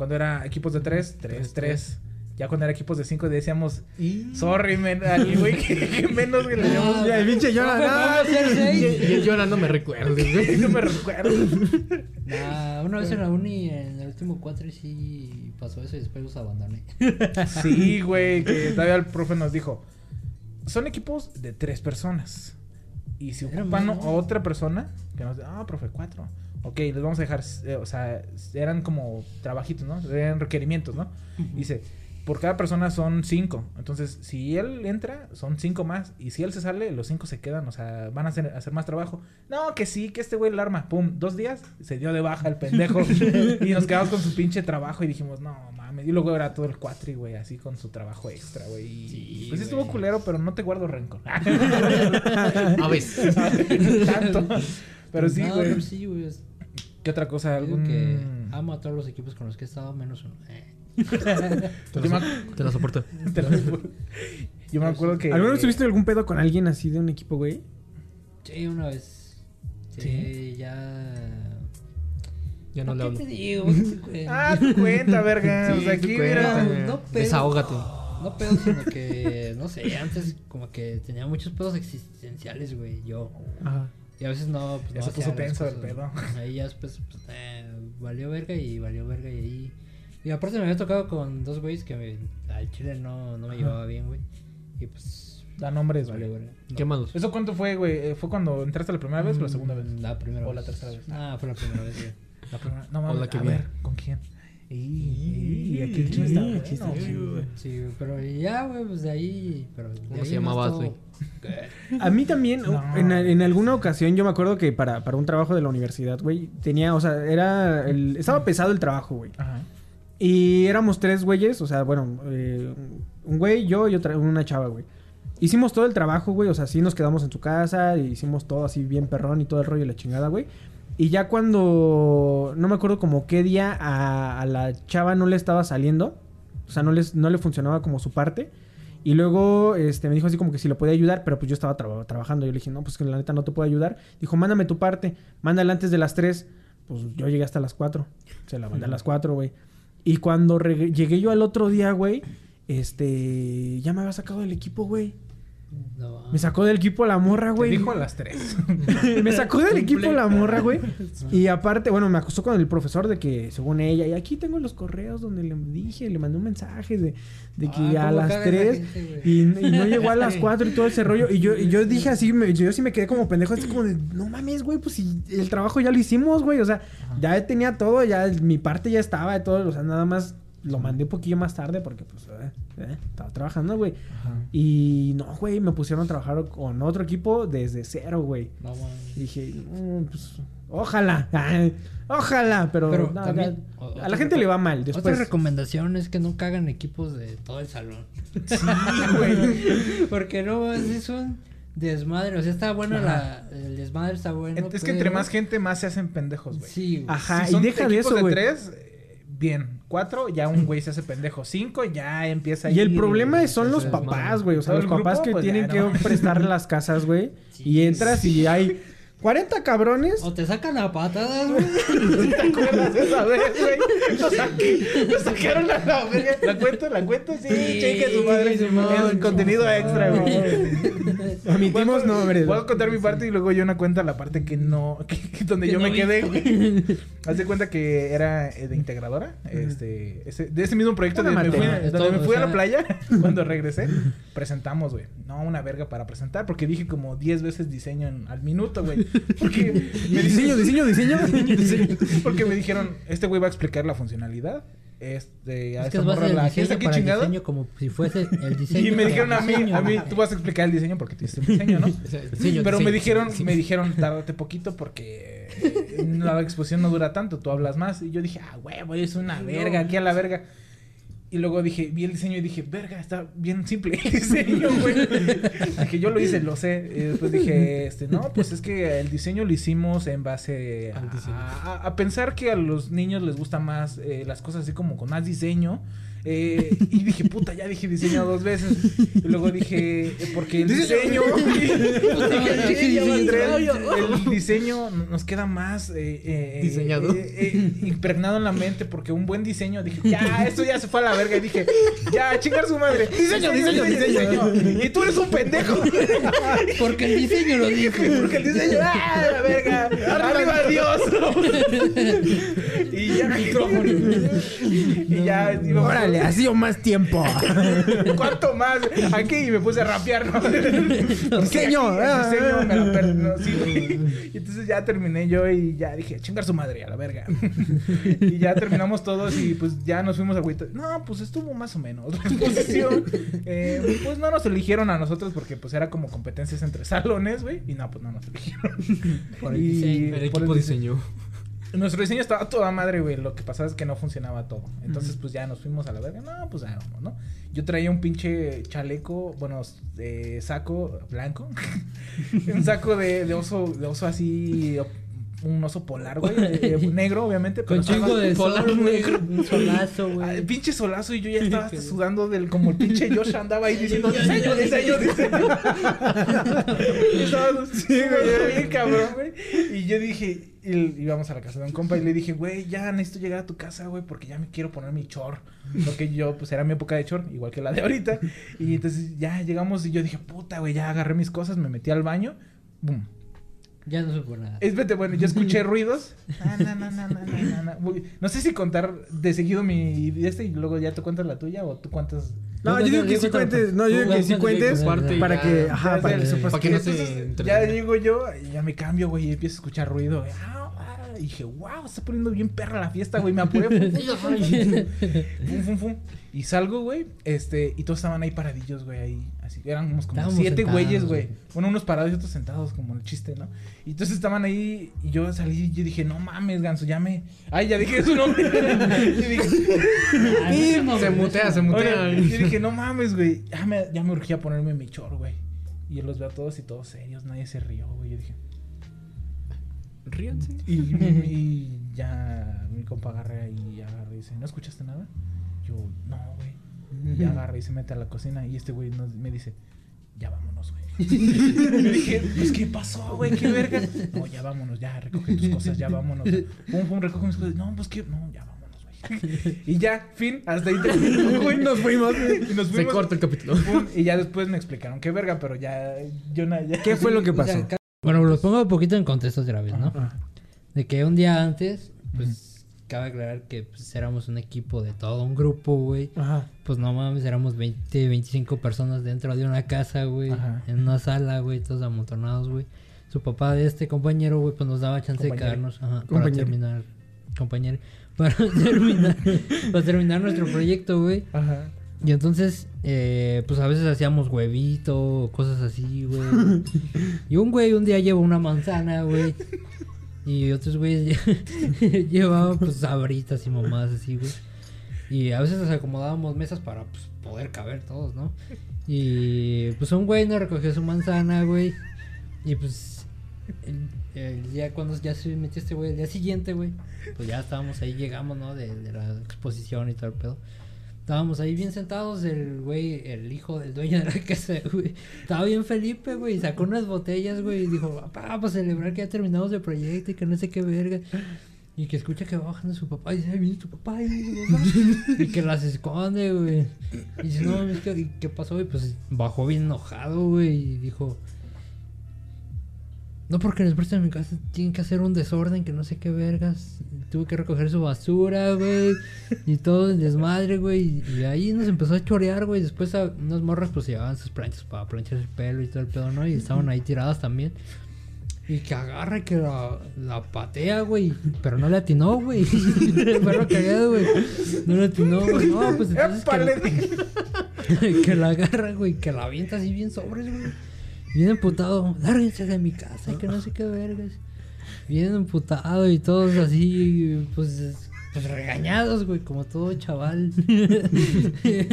F: Cuando era equipos de tres, tres, tres. Ya cuando era equipos de cinco decíamos, sorry, men, al güey que, [LAUGHS] que menos que le damos.
E: Ya, el pinche Jonah, no.
G: Y el Jonah no me recuerdes, [LAUGHS] güey.
F: No me recuerdo. [LAUGHS]
D: Nah, una vez en la uni, en el último cuatro, sí pasó eso y después los abandoné.
F: Sí, güey, que todavía el profe nos dijo, son equipos de tres personas. Y si ocupan a otra persona, que nos ah, profe, cuatro. Ok, les vamos a dejar, eh, o sea, eran como trabajitos, ¿no? Eran requerimientos, ¿no? Dice, por cada persona son cinco. Entonces, si él entra, son cinco más. Y si él se sale, los cinco se quedan, o sea, van a hacer, hacer más trabajo. No, que sí, que este güey el arma. Pum, dos días, se dio de baja el pendejo. [LAUGHS] y nos quedamos con su pinche trabajo y dijimos, no mames. Y luego era todo el cuatri, güey, así con su trabajo extra, güey.
D: Sí,
F: pues estuvo culero, pero no te guardo rencor. [LAUGHS]
G: A veces. [LAUGHS]
F: Tanto. Pero sí,
D: No,
F: güey.
D: sí, güey.
F: ¿Qué otra cosa? ¿Algún...
D: que amo a todos los equipos con los que he estado, menos uno. Eh.
G: Te so- te la soporto.
F: te lo juro. [LAUGHS] Yo me acuerdo que...
E: ¿Alguna vez tuviste algún pedo con alguien así de un equipo, güey?
D: Sí, una vez. Sí,
F: ¿Sí?
D: ya.
G: Ya no le
D: ¿Qué
G: hablo.
D: te digo? güey? [LAUGHS]
F: Ah, tu cuenta, verga.
G: Sí,
F: o sea, aquí, mira.
D: No, no pedo.
G: Desahógate.
D: No pedo, sino que, no sé, antes como que tenía muchos pedos existenciales, güey, yo.
E: Ajá.
D: Y a veces no, pues
F: Ya
D: no
F: se puso tenso el pedo.
D: Ahí ya después, pues, eh, valió verga y valió verga y ahí... Y aparte me había tocado con dos güeyes que me, al chile no, no me llevaba bien, güey. Y pues,
F: Da nombres,
D: valió
F: güey.
D: verga. No.
G: Qué malos.
F: ¿Eso cuánto fue, güey? Eh, ¿Fue cuando entraste la primera vez o la segunda vez?
D: La primera
F: ¿O
D: vez.
F: la tercera vez?
D: Ah, fue la primera vez, güey.
F: La primera. No
G: O
F: mames.
G: la que
F: a ver, ¿con quién? Y, aquí el chisme está bueno,
E: chiste,
F: güey.
E: sí, güey.
D: Sí, güey, pero ya, güey, pues de ahí... Pero de
G: ¿Cómo
D: ahí
G: se llamaba, güey?
E: A mí también,
F: No.
E: en, en alguna ocasión, yo me acuerdo que para, para un trabajo de la universidad, güey, tenía, o sea, era, el, estaba pesado el trabajo, güey.
F: Ajá.
E: Y éramos tres güeyes, o sea, bueno, eh, un güey, yo y otra, una chava, güey. Hicimos todo el trabajo, güey, o sea, sí nos quedamos en su casa, y hicimos todo así bien perrón y todo el rollo y la chingada, güey. Y ya cuando, no me acuerdo como qué día a, a la chava no le estaba saliendo, o sea, no, les, no le funcionaba como su parte. Y luego este, me dijo así como que si le podía ayudar, pero pues yo estaba traba- trabajando. Yo le dije, no, pues que la neta no te puedo ayudar. Dijo, mándame tu parte, mándala antes de las 3. Pues yo llegué hasta las 4. Se la mandé a las 4, güey. Y cuando llegué yo al otro día, güey, este, ya me había sacado del equipo, güey.
D: No,
E: Me sacó del equipo la morra,
F: Te
E: güey.
F: dijo a las tres. [LAUGHS]
E: me sacó del equipo la morra, güey. [LAUGHS] Y aparte, bueno, me acusó con el profesor de que, según ella, y aquí tengo los correos donde le dije, le mandé un mensaje de, de que
D: Ah,
E: a las
D: caga esa
E: 3
D: gente, güey.
E: y, y no llegó a las [LAUGHS] 4 y todo ese rollo. Y yo, y yo dije así, me- yo sí me quedé como pendejo, así como de, no mames, güey, pues si el trabajo ya lo hicimos, güey. O sea, ya tenía todo, ya mi parte ya estaba de todo, o sea, nada más lo mandé un poquillo más tarde porque, pues, eh, eh, estaba trabajando, güey.
F: Ajá.
E: Y no, güey, me pusieron a trabajar con otro equipo desde cero, güey.
D: no,
E: dije, "Mm, pues, ojalá, [LAUGHS] ojalá, pero,
D: Pero
E: no,
D: también,
E: no,
D: o-
E: a
D: otra
E: la gente le va mal.
D: Otra
E: Después,
D: recomendación es que nunca hagan equipos de todo el salón.
F: Sí, [LAUGHS] güey.
D: Porque no, es, un desmadre. O sea, está bueno la, el desmadre, está bueno.
F: Es que entre más gente, más se hacen pendejos, güey.
D: Sí, güey.
E: Ajá,
F: Si son
E: y deja de
F: equipos
E: eso, güey.
F: tres, bien. Cuatro, ya un güey se hace pendejo. Cinco, ya empieza
E: Y el problema
F: el-
E: son los papás, güey. O sea, los papás
F: grupo,
E: que
F: pues,
E: tienen
F: ya,
E: que prestar las casas, güey. [LAUGHS]
D: Sí,
E: y entras y hay 40 cabrones.
D: O te sacan a patadas, güey. [LAUGHS]
F: ¿Te acuerdas de esa vez, güey? Nos, saqué- nos sacaron a la verga. ¿La cuento? ¿La cuento? Sí, cheque su madre. Es contenido extra, güey. [LAUGHS]
E: Omitimos nombres.
F: A contar mi parte y luego yo una cuenta la parte que no... [LAUGHS] que- que donde
D: Que
F: yo
D: no
F: me
D: vi.
F: quedé, güey. Haz de cuenta que era eh, de integradora. Este, ese- de ese mismo proyecto
E: Una
F: de, me fui, donde
D: todo,
F: me fui
D: o
F: a la playa, cuando regresé, presentamos, güey. No, una verga para presentar, porque dije como 10 veces diseño en- al minuto, güey. Porque [LAUGHS] me
E: Diseño, diseño, diseño. [LAUGHS]
F: Porque me dijeron, este güey va a explicar la funcionalidad. Este, a
D: Es que
F: esta
D: vas a
F: morra la
D: el diseño
F: ¿quién
D: para el
F: chingado?
D: diseño como si fuese el diseño.
F: Y me dijeron
D: el
F: a mí,
D: diseño,
F: a mí, tú vas a explicar el diseño porque tuviste el diseño, ¿no? [LAUGHS]
G: Diseño,
F: Pero me
G: diseño,
F: dijeron,
G: diseño.
F: me dijeron, tárdate poquito porque la exposición no dura tanto, tú hablas más. Y yo dije, ah, huevo, es una verga, aquí a la verga. Y luego dije, vi el diseño y dije, verga, está bien simple el [LAUGHS] diseño, güey. dije, yo lo hice, lo sé. Y después dije, este, no, pues es que el diseño lo hicimos en base a, a pensar que a los niños les gusta más eh, las cosas así como con más diseño. Eh, y dije, puta, ya dije diseño dos veces. Y luego dije, eh, porque el diseño. Dije, [LAUGHS] el diseño nos queda más. eh, eh,
G: Diseñado.
F: eh, eh, impregnado en la mente, porque un buen diseño. Dije, ya, esto ya se fue a la verga. Y dije, ya, chingar su madre. Diseño, diseño, diseño. Y tú eres un pendejo.
D: Porque el diseño lo dijo. [LAUGHS]
F: Porque el diseño, ¡ah, la verga! ¡Arriba Dios! [LAUGHS] y ya, y ya, iba,
E: Órale, así o más tiempo. [LAUGHS]
F: ¿Cuánto más? Aquí y me puse a rapear, ¿no? [LAUGHS]
E: Diseño,
F: Aquí,
E: ah.
F: diseño me la per- no, sí, güey. Y entonces ya terminé yo y ya dije, chingar su madre a la verga. y ya terminamos todos y pues ya nos fuimos a Huito. No, pues estuvo más o menos. La exposición. [LAUGHS] Eh, pues no nos eligieron a nosotros porque pues era como competencias entre salones, güey. Y no, pues no nos eligieron.
D: Por el
F: Y
D: diseño.
G: El
F: por
G: equipo
F: el diseño.
G: diseñó.
F: Nuestro diseño estaba toda madre, güey. Lo que pasaba es que no funcionaba todo. Entonces, pues ya nos fuimos a la verga. No, pues ya vamos, ¿no? Yo traía un pinche chaleco, bueno, eh, saco blanco. [LAUGHS] un saco de, de oso, de oso así, un oso polar, güey. eh, [LAUGHS] negro, obviamente.
D: Con
F: pero
D: chingo de
G: Polar
D: sol,
G: negro.
D: Un solazo, güey.
F: pinche solazo y yo ya estaba hasta sudando del como el pinche Josh andaba ahí diciendo diseño, diseño, diseño. [LAUGHS] Y estaba sí, güey, bien cabrón, güey. Y yo dije, y íbamos a la casa de un compa y le dije, güey, ya necesito llegar a tu casa, güey, porque ya me quiero poner mi chor. [LAUGHS] Porque yo, pues era mi época de chor, igual que la de ahorita. Y entonces ya llegamos y yo dije, puta, güey, ya agarré mis cosas, me metí al baño. Boom.
D: Ya no supo nada.
F: Espérate, bueno, yo escuché [LAUGHS] ruidos. Ah, na, na, na, No sé si contar de seguido mi este y luego ya tú cuentas la tuya o tú cuentas.
E: No, yo digo que sí cuentes. No, yo digo que sí cuentes. Para que, ajá, para que
G: no se
F: ya llego yo y ya me cambio, güey, y empiezo a escuchar ruido. ah, Y dije, wow, está poniendo bien perra la fiesta, güey. Me apuré. Fum. Y salgo, güey, este, y todos estaban ahí paradillos, güey, ahí. Así, eran unos como
D: Estábamos
F: siete
D: sentados,
F: güeyes, güey. Bueno, unos parados y otros sentados, como el chiste, ¿no? Y entonces estaban ahí, y yo salí y yo dije, no mames, ganso, ya me. Ay, ya dije su nombre. [LAUGHS] y dije,
D: no, no,
G: Se mutea, se mutea.
F: yo dije, no mames, güey. Ya me, ya me urgía ponerme mi chor, güey. Y los veo a todos y todos serios, nadie se rió, güey. Yo dije.
G: Ríanse.
F: Y, y ya mi compa agarra y agarra y dice, ¿no escuchaste nada? Yo, no, güey. Y agarra y se mete a la cocina y este güey me dice, ya vámonos, güey. [LAUGHS] y dije, pues, ¿qué pasó, güey? ¿Qué verga? No, ya vámonos, ya, recoge tus cosas, ya vámonos. Pum, pum, recoge mis cosas. No, pues, ¿qué? No, ya vámonos, güey. y ya, fin, hasta ahí terminó, güey. Nos fuimos. Y nos
G: Se corta el capítulo.
F: Pum, y ya después me explicaron qué verga, pero ya, yo na- ya.
E: ¿Qué fue lo que [LAUGHS] pasó?
D: Bueno, los pongo un poquito en contexto otra vez, ¿no?
E: Ajá.
D: De que un día antes, pues, cabe aclarar que pues, éramos un equipo de todo un grupo, güey.
E: Ajá.
D: Pues no mames, éramos 20, 25 personas dentro de una casa, güey.
F: Ajá.
D: En una sala, güey, todos amontonados, güey. Su papá de este compañero, güey, pues nos daba chance de quedarnos, ajá, para terminar. Compañero. [LAUGHS] Para terminar, para terminar nuestro proyecto, güey.
F: Ajá.
D: Y entonces, eh, pues a veces hacíamos huevito, cosas así, güey. [LAUGHS] Y un güey un día llevó una manzana, güey. Y otros güeyes lle- [LAUGHS] llevaban pues sabritas y mamadas así, güey. Y a veces nos acomodábamos mesas para pues, poder caber todos, ¿no? Y pues un güey nos recogió su manzana, güey. Y pues el, el día cuando ya se metió este güey, el día siguiente, güey, pues ya estábamos ahí, llegamos, ¿no? De, de la exposición y todo el pedo. Estábamos ahí bien sentados, el güey, el hijo del dueño de la [LAUGHS] casa, güey. Estaba bien Felipe, güey, sacó unas botellas, güey, y dijo, papá, para celebrar que ya terminamos el proyecto y que no sé qué verga. Y que escucha que va bajando su papá y dice, ahí viene tu papá, y que las esconde, güey. Y dice, no, es que, ¿y ¿qué pasó? Y pues bajó bien enojado, güey, y dijo, no porque les prestan mi casa tienen que hacer un desorden que no sé qué vergas. Tuve que recoger su basura, güey. Y todo el desmadre, güey. Y ahí nos empezó a chorear, güey. Después a unas morras pues llevaban sus planchas para planchar el pelo y todo el pedo, ¿no? Y estaban ahí tiradas también. Y que agarra y que la, la patea, güey. Pero no le atinó, güey. [LAUGHS] Lo cagado, güey. No le atinó, güey. No, pues entonces que, [LAUGHS] que la agarra, güey. Que la avienta así bien sobres, güey. Bien emputado. Lárguense de mi casa, que no sé qué vergas. Bien emputado y todos así, pues, pues regañados, güey, como todo chaval. [LAUGHS]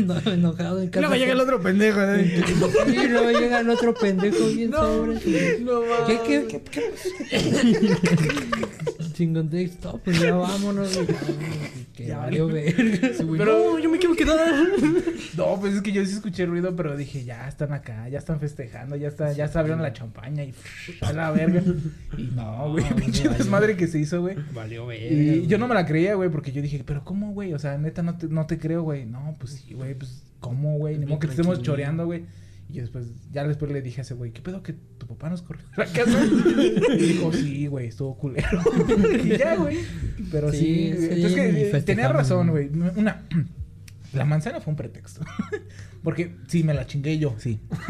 D: No, enojado en casa.
E: luego llega el otro pendejo. ¿no?
D: Y luego llega el otro pendejo bien sobres.
F: No
D: ¿Qué, qué, qué, qué pasó? Sin contexto, pues ya [LAUGHS] vámonos, güey. Que
F: Ya
D: valió verga.
F: Pero
G: yo me quiero quedar. [LAUGHS]
F: No, pues es que yo sí escuché ruido, pero dije, ya están acá, ya están festejando, ya está, ya se abrieron la champaña y [LAUGHS] a la verga. Y no, güey,
D: No,
F: pinche desmadre que se hizo, güey.
D: Valió verga.
F: Y yo no me la creía, güey, porque yo dije, pero ¿cómo, güey? O sea, neta, no te, no te creo, güey. No, pues sí, güey, pues, ¿cómo, güey? Ni modo que te estemos choreando, güey. Y yo después, ya después le dije a ese güey, ¿qué pedo que tu papá nos corrió de la casa? y dijo, sí, güey, estuvo culero. [LAUGHS] y ya, güey. Pero
D: Sí,
F: sí, entonces que, eh, tenía razón, güey. Una, [CLEARS THROAT] La manzana fue un pretexto. [LAUGHS] Porque sí, me la chingué yo, sí. [LAUGHS]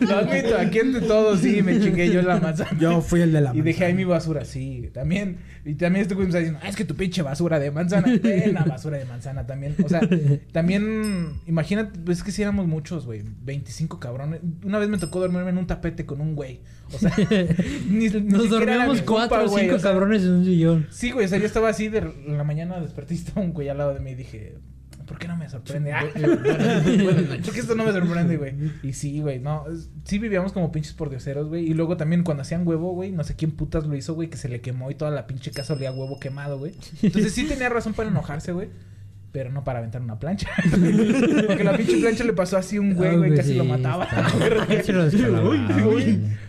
F: Lo admito, aquí entre todos, sí, me chingué yo la manzana.
E: Yo fui el de la
F: Y dejé ahí mi basura, sí, también. Y también este güey me está diciendo, ah, es que tu pinche basura de manzana. Buena basura de manzana también. O sea, también, imagínate, pues es que si éramos muchos, güey. 25 cabrones. Una vez me tocó dormirme en un tapete con un güey. O sea, [LAUGHS] ni, ni
D: Nos dormíamos cuatro o cinco
F: o sea,
D: cabrones en un sillón.
F: Sí, güey, o sea, yo estaba así de en la mañana desperté y estaba un güey al lado de mí y dije, ¿por qué no me sorprende? Ah, [LAUGHS] ¿Por qué esto no me sorprende, güey? [LAUGHS] Y sí, güey, no, es- sí vivíamos como pinches pordioseros, güey. Y luego también cuando hacían huevo, güey, no sé quién putas lo hizo, güey, que se le quemó y toda la pinche casa olía huevo quemado, güey. Entonces sí tenía razón para enojarse, güey. Pero no para aventar una plancha. [LAUGHS] Porque la pinche plancha le pasó así a un güey,
D: Ah,
F: güey, casi [LAUGHS]
D: sí,
F: lo [LAUGHS] mataba.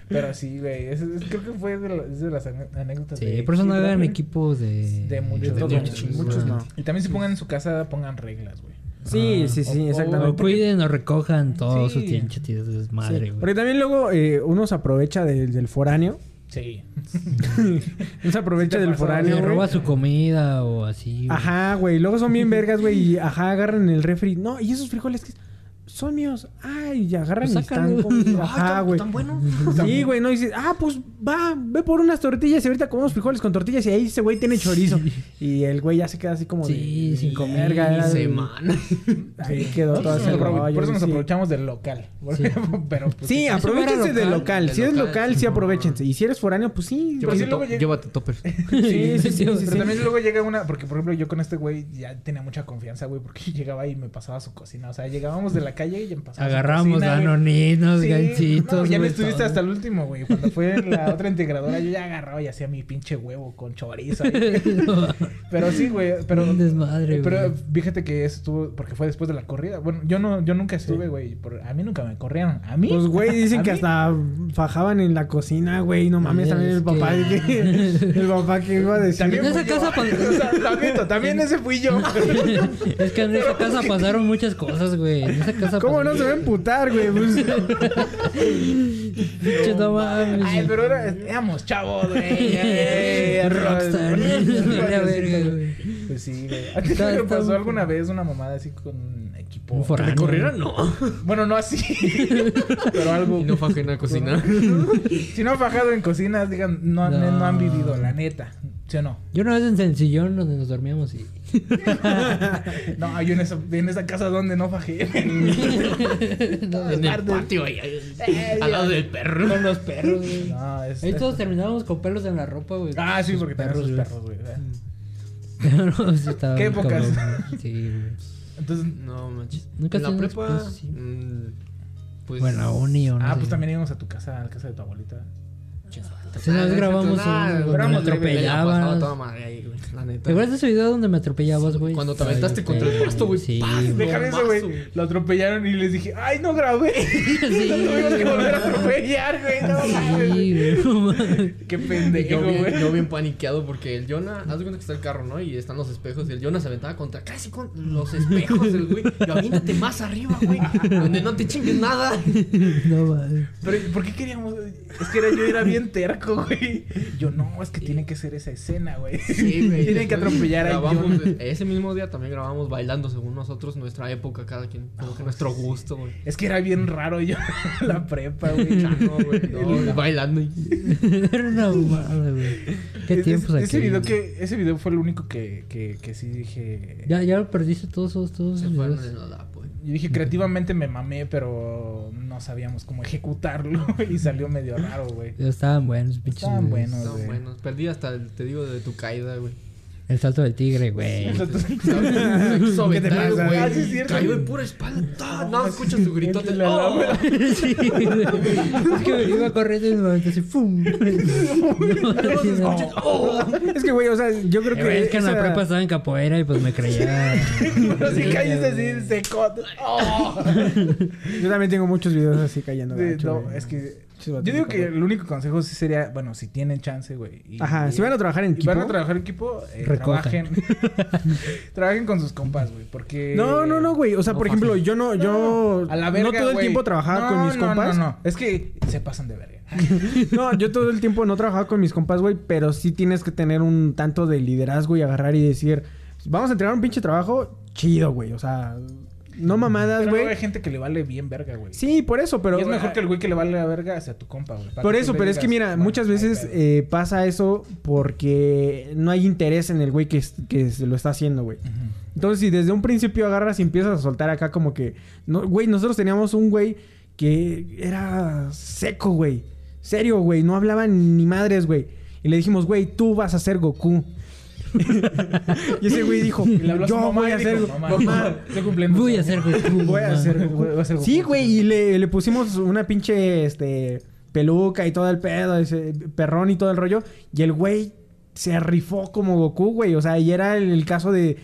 F: Pero sí, güey. es- es- creo que fue de, la- de las anécdotas.
D: Sí,
F: de
D: por eso no hagan equipos de...
F: De muchos,
E: De
F: de
E: muchos,
F: muchos,
E: muchos no.
F: Y también si pongan en su casa, pongan reglas, güey.
E: Sí, sí, sí,
F: o-
E: exactamente.
D: O cuiden o recojan todo su
F: Sí.
D: pinche tío de desmadre,
E: Sí,
D: güey.
E: Porque también luego eh, uno se aprovecha del, del foráneo.
F: Sí. [LAUGHS]
E: Uno se aprovecha
F: ¿Te
E: del foráneo.
D: Le roba su comida o así. güey.
E: Ajá, güey. Luego son bien [LAUGHS] vergas, güey. Y ajá, agarran el refri. No, y esos frijoles que son míos. Ay, y agarran
D: Pues
E: y están comiendo. Ajá,
G: ¿tan-
E: güey.
G: tan buenos?
E: Sí, güey, no dices, ah, pues va, ve por unas tortillas y ahorita comemos frijoles con tortillas y ahí ese güey tiene chorizo. Y el güey ya se queda así como
D: Sí,
E: de,
D: sin comer,
E: de-
G: Semana.
E: Ahí quedó todo ese rollo,
F: por eso nos
E: sí.
F: aprovechamos del local. [LAUGHS] Pero pues,
E: Sí, aprovechense del
D: local,
E: Si eres
G: local,
E: local, sí
G: sí,
E: aprovechense. Y si eres foráneo, pues sí.
F: Pero
G: Llévate,
F: sí
G: to-
F: luego llega-
G: llévate topper. [LAUGHS]
E: Sí, sí, [LAUGHS] sí, sí,
F: Pero
E: sí.
F: también luego llega una, porque por ejemplo yo con este güey ya tenía mucha confianza, güey, porque llegaba y me pasaba a su cocina. O sea, llegábamos de la calle y
D: Agarramos danoninos,
F: Sí,
D: gancitos.
F: no, ya me estuviste
D: todo.
F: hasta el último, güey. Cuando fue la otra integradora, yo ya agarraba y hacía mi pinche huevo con chorizo. [LAUGHS] pero sí, güey. Pero,
D: Un desmadre,
F: pero
D: güey.
F: fíjate que eso estuvo, porque fue después de la corrida. Bueno, yo no, yo nunca estuve, güey. por- A mí nunca me corrieron. A mí.
E: Pues, güey, [LAUGHS] dicen
F: ¿A
E: que
F: mí?
E: hasta fajaban en la cocina, güey. No mames,
D: Es
E: también el papá.
D: que-
E: que- el papá que iba a decir.
F: También
D: En esa casa [LAUGHS]
F: O sea, admito, también ese fui yo.
D: es que en esa casa pasaron muchas cosas, güey. En esa casa
E: ¿Cómo no se va a emputar, güey? Pues, [LAUGHS]
D: no mames.
F: Ay, pero era, éramos chavos, güey.
D: Rockstar.
F: Pues sí, güey. ¿A ti te pasó alguna vez una mamada así con equipo?
D: Un foráneo.
G: ¿Me corrieron? No.
F: Bueno, no así. [LAUGHS] pero algo.
G: Y no fue ajena a cocinar.
F: Si no han fajado en cocinas, digan, no, han-
D: No.
F: no han vivido, la neta. ¿Sí o no?
D: Yo una vez en el sillón donde nos dormíamos y... [LAUGHS]
F: No, yo en esa, en esa casa donde no fajé. [LAUGHS]
D: No,
G: en el patio ahí. ahí, Al lado del perro.
D: Con los perros, güey.
F: No, es.
D: Ahí todos terminábamos con pelos en la ropa, güey.
F: Ah, sí, porque sus
D: güey.
F: perros, güey. [LAUGHS]
D: No, sí estaba
F: ¿Qué épocas?
D: güey. Sí, güey.
F: Entonces.
G: No manches.
D: Nunca
G: en la prepa.
D: sí.
G: mm, Pues.
D: Bueno, uni o no
F: Ah, pues también íbamos a tu casa, a la casa de tu abuelita.
D: Sí, una vez grabamos un-
F: grabamos
D: me
G: pasaba toda madre ahí, güey, la neta.
D: ¿Te acuerdas de ese video donde me atropellabas, güey?
G: Cuando te aventaste contra el pasto, güey.
D: Sí.
F: Déjame eso, güey. Lo atropellaron y les dije, ¡ay, no grabé! [LAUGHS] [LAUGHS]
D: Sí,
F: Lo tuvimos que volver a atropellar, güey. No mames.
D: Sí, güey. no mames. [LAUGHS]
F: Qué
G: Y
F: pendejo,
G: yo, bien,
F: güey.
G: yo bien paniqueado porque el Jonah, haz de cuenta que está el carro, ¿no? Y están los espejos y el Jonah se aventaba contra casi con los espejos, el güey. Yo aviéntate más arriba, güey. Donde no te chingues nada.
D: No mames.
F: Pero, ¿por qué queríamos? Es que era, yo era bien terco, güey. Yo, no, es que tiene que ser esa escena, güey.
G: Sí, [LAUGHS] güey.
F: Tienen que atropellar a Jonah.
G: Ese mismo día también grabamos bailando según nosotros, nuestra época, cada quien. Como que nuestro gusto, güey.
F: Es que era bien raro yo [LAUGHS] la prepa, güey.
G: No, güey. No, bailando. [LAUGHS]
D: Era una mamada, güey. Qué
F: Ese-
D: tiempos
F: ese,
D: aquí.
F: video que Ese video fue el único que, que, que sí dije...
D: Ya, ya lo perdiste todos todos
G: Se fueron en la.
F: Yo dije, creativamente me mamé, pero no sabíamos cómo ejecutarlo. [LAUGHS] y salió medio raro, güey.
D: Estaban buenos, pinches.
F: Estaban buenos.
G: Estaban
F: güey.
G: buenos. Perdí hasta, el, te digo, de tu caída, güey.
D: El salto del tigre, güey. [LAUGHS]
F: ¿Qué te
G: Aventado,
F: pasa?
G: güey.
F: Ah, sí, es cierto.
G: Cayó de pura espalda. ¡Ah! No, escuchas tu gritote.
F: Entre la
G: ¡Oh!
F: lámpara. [LAUGHS]
D: Sí, güey. es que iba corriendo y me aventé así, ¡fum! [LAUGHS] No.
E: es que, güey, o sea, yo creo
D: Eh,
E: que.
D: Es que en la prepa estaba en capoeira y pues me creía.
F: Pero si caes así, seco. ¡Oh!
E: Yo también tengo muchos videos así cayendo.
F: No, es que...
E: Sí,
F: Yo digo que el único consejo sí sería, bueno, si tienen chance, güey. y-
E: Ajá, si van a trabajar en
F: y
E: equipo.
F: van a trabajar en equipo, eh,
D: Recojan.
F: trabajen. [LAUGHS] [LAUGHS] trabajen con sus compas, güey, porque...
E: No, no, no, güey. O sea,
G: no
E: por ejemplo,
G: fácil.
E: yo no, yo
F: A la verga,
E: no todo el
F: güey.
E: tiempo trabajaba
F: No,
E: con mis
F: no,
E: compas.
F: No, no, Es que se pasan de verga. [LAUGHS]
E: No, yo todo el tiempo no trabajaba con mis compas, güey, pero sí tienes que tener un tanto de liderazgo y agarrar y decir, vamos a entregar un pinche trabajo chido, güey. O sea, no mamadas,
F: Pero
E: güey.
F: hay gente que le vale bien verga, güey.
E: Sí, por eso, pero.
F: Y es mejor que el güey que le vale la verga sea tu compa, güey.
E: Por eso, pero es que mira,
F: "Bueno,
E: muchas veces
F: pedo".
E: eh, pasa eso porque no hay interés en el güey que, que se lo está haciendo, güey. Entonces, si desde un principio agarras y empiezas a soltar acá como que... No, güey, nosotros teníamos un güey que era seco, güey. Serio, güey. No hablaba ni madres, güey. Y le dijimos, güey, tú vas a ser Goku. [LAUGHS] y ese güey dijo, yo
F: mamá
E: voy a ser
F: "Mamá,
D: Voy a
F: sueño".
D: ser Goku.
E: Voy a ser
F: Voy a.
E: Sí, güey, y le, le pusimos una pinche este peluca y todo el pedo, ese perrón y todo el rollo. Y el güey se rifó como Goku, güey. O sea, y era el, el caso de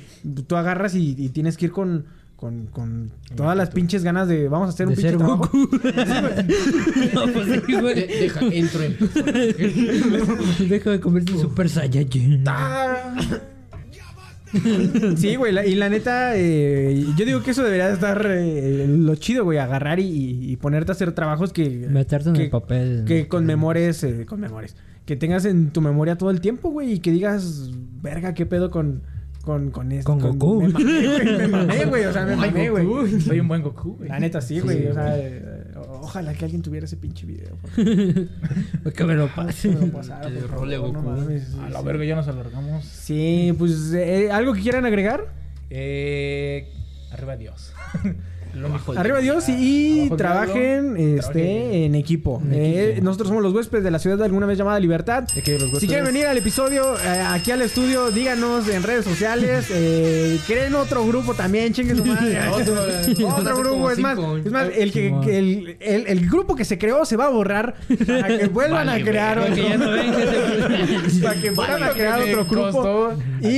E: tú agarras y, y tienes que ir con, con, con todas las pinches ganas de vamos a hacer un pinche trabajo. [LAUGHS] [LAUGHS]
D: No, pues sí,
G: De-
D: güey.
G: deja, entro en.
D: Deja de convertirse en Super Saiyajin.
E: Sí, güey, la- y la neta, eh, yo digo que eso debería de estar eh, lo chido, güey, agarrar y, y ponerte a hacer trabajos que,
D: Meterte en
E: que-
D: el papel.
E: que conmemores, eh, conmemores, que tengas en tu memoria todo el tiempo, güey, y que digas, verga, qué pedo con, con, con esto.
D: Con Goku.
E: Me mamé, güey, me mamé, [LAUGHS] güey, o sea, me mamé, güey.
F: Soy un buen Goku, güey.
E: La neta, sí, güey,
F: Sí,
E: o sea, eh, ojalá que alguien tuviera ese pinche video. [LAUGHS]
D: que me lo pase.
E: Que me lo pasara,
G: El
E: por favor,
G: role
E: no
G: Goku.
F: A la
E: sí.
F: verga ya nos alargamos.
E: Sí, pues, eh, ¿algo que quieran agregar?
F: Eh, arriba Dios. [LAUGHS]
E: Arriba Dios y, trabajen este,
F: Trabajen.
E: en equipo. Eh, nosotros somos los huéspedes de la ciudad de alguna vez llamada Libertad.
F: De que los
E: Si quieren venir al episodio, eh, aquí al estudio, díganos en redes sociales. [LAUGHS] Eh, creen otro grupo también, chingue su madre. [LAUGHS]
G: Otro, [LAUGHS]
E: grupo, es más, es más, el, que, el, el- el grupo que se creó se va a borrar para que vuelvan
G: Vale,
E: a crear otro.
D: Ese-
E: para que vuelvan a crear otro grupo. Y,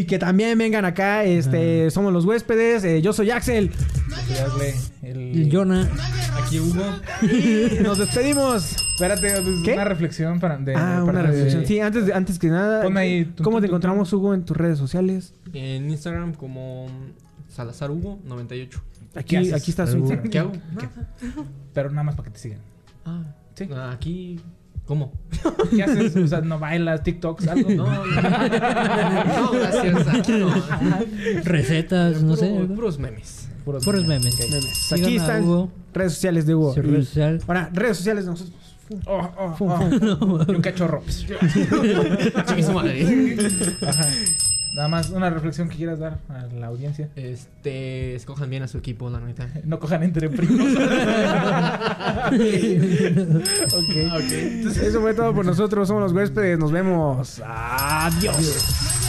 E: y que también vengan acá, este, somos los huéspedes. eh, yo soy Axel.
F: El...
D: El Jonah.
G: Aquí Hugo.
E: Y [LAUGHS] nos despedimos.
F: Espérate,
E: ¿Qué?
F: una reflexión para... De,
E: Ah,
F: de
E: una
F: de-
E: reflexión. Sí, antes, de- antes que nada,
F: Ponme ahí, tum,
E: ¿cómo
F: tum,
E: te
F: tum,
E: encontramos, Hugo, en tus redes sociales?
G: En Instagram como Salazar Hugo 98.
E: Aquí, aquí está su.
G: ¿Qué hago?
F: Pero nada más para que te sigan.
G: Ah,
F: Sí.
G: aquí. ¿Cómo?
F: ¿Qué haces? O sea, no bailas, TikToks, algo.
G: No, no, no, gracias. Aquí no.
D: Recetas, no sé.
G: Puros memes.
F: Puros
D: Puros
F: memes.
D: memes.
E: Memes.
D: Sigan
E: Aquí están
D: Hugo,
E: redes sociales de Hugo. Ahora, redes sociales de nosotros.
F: Oh, oh, oh. [LAUGHS] Y un cachorro. [LAUGHS]
G: Su madre.
F: Ajá. Nada más una reflexión que quieras dar a la audiencia.
G: Este, escojan bien a su equipo, la neta. [LAUGHS]
F: No cojan entre primos. [LAUGHS]
E: Ok. Eso fue todo por nosotros. Somos los huéspedes. Nos vemos. Adiós.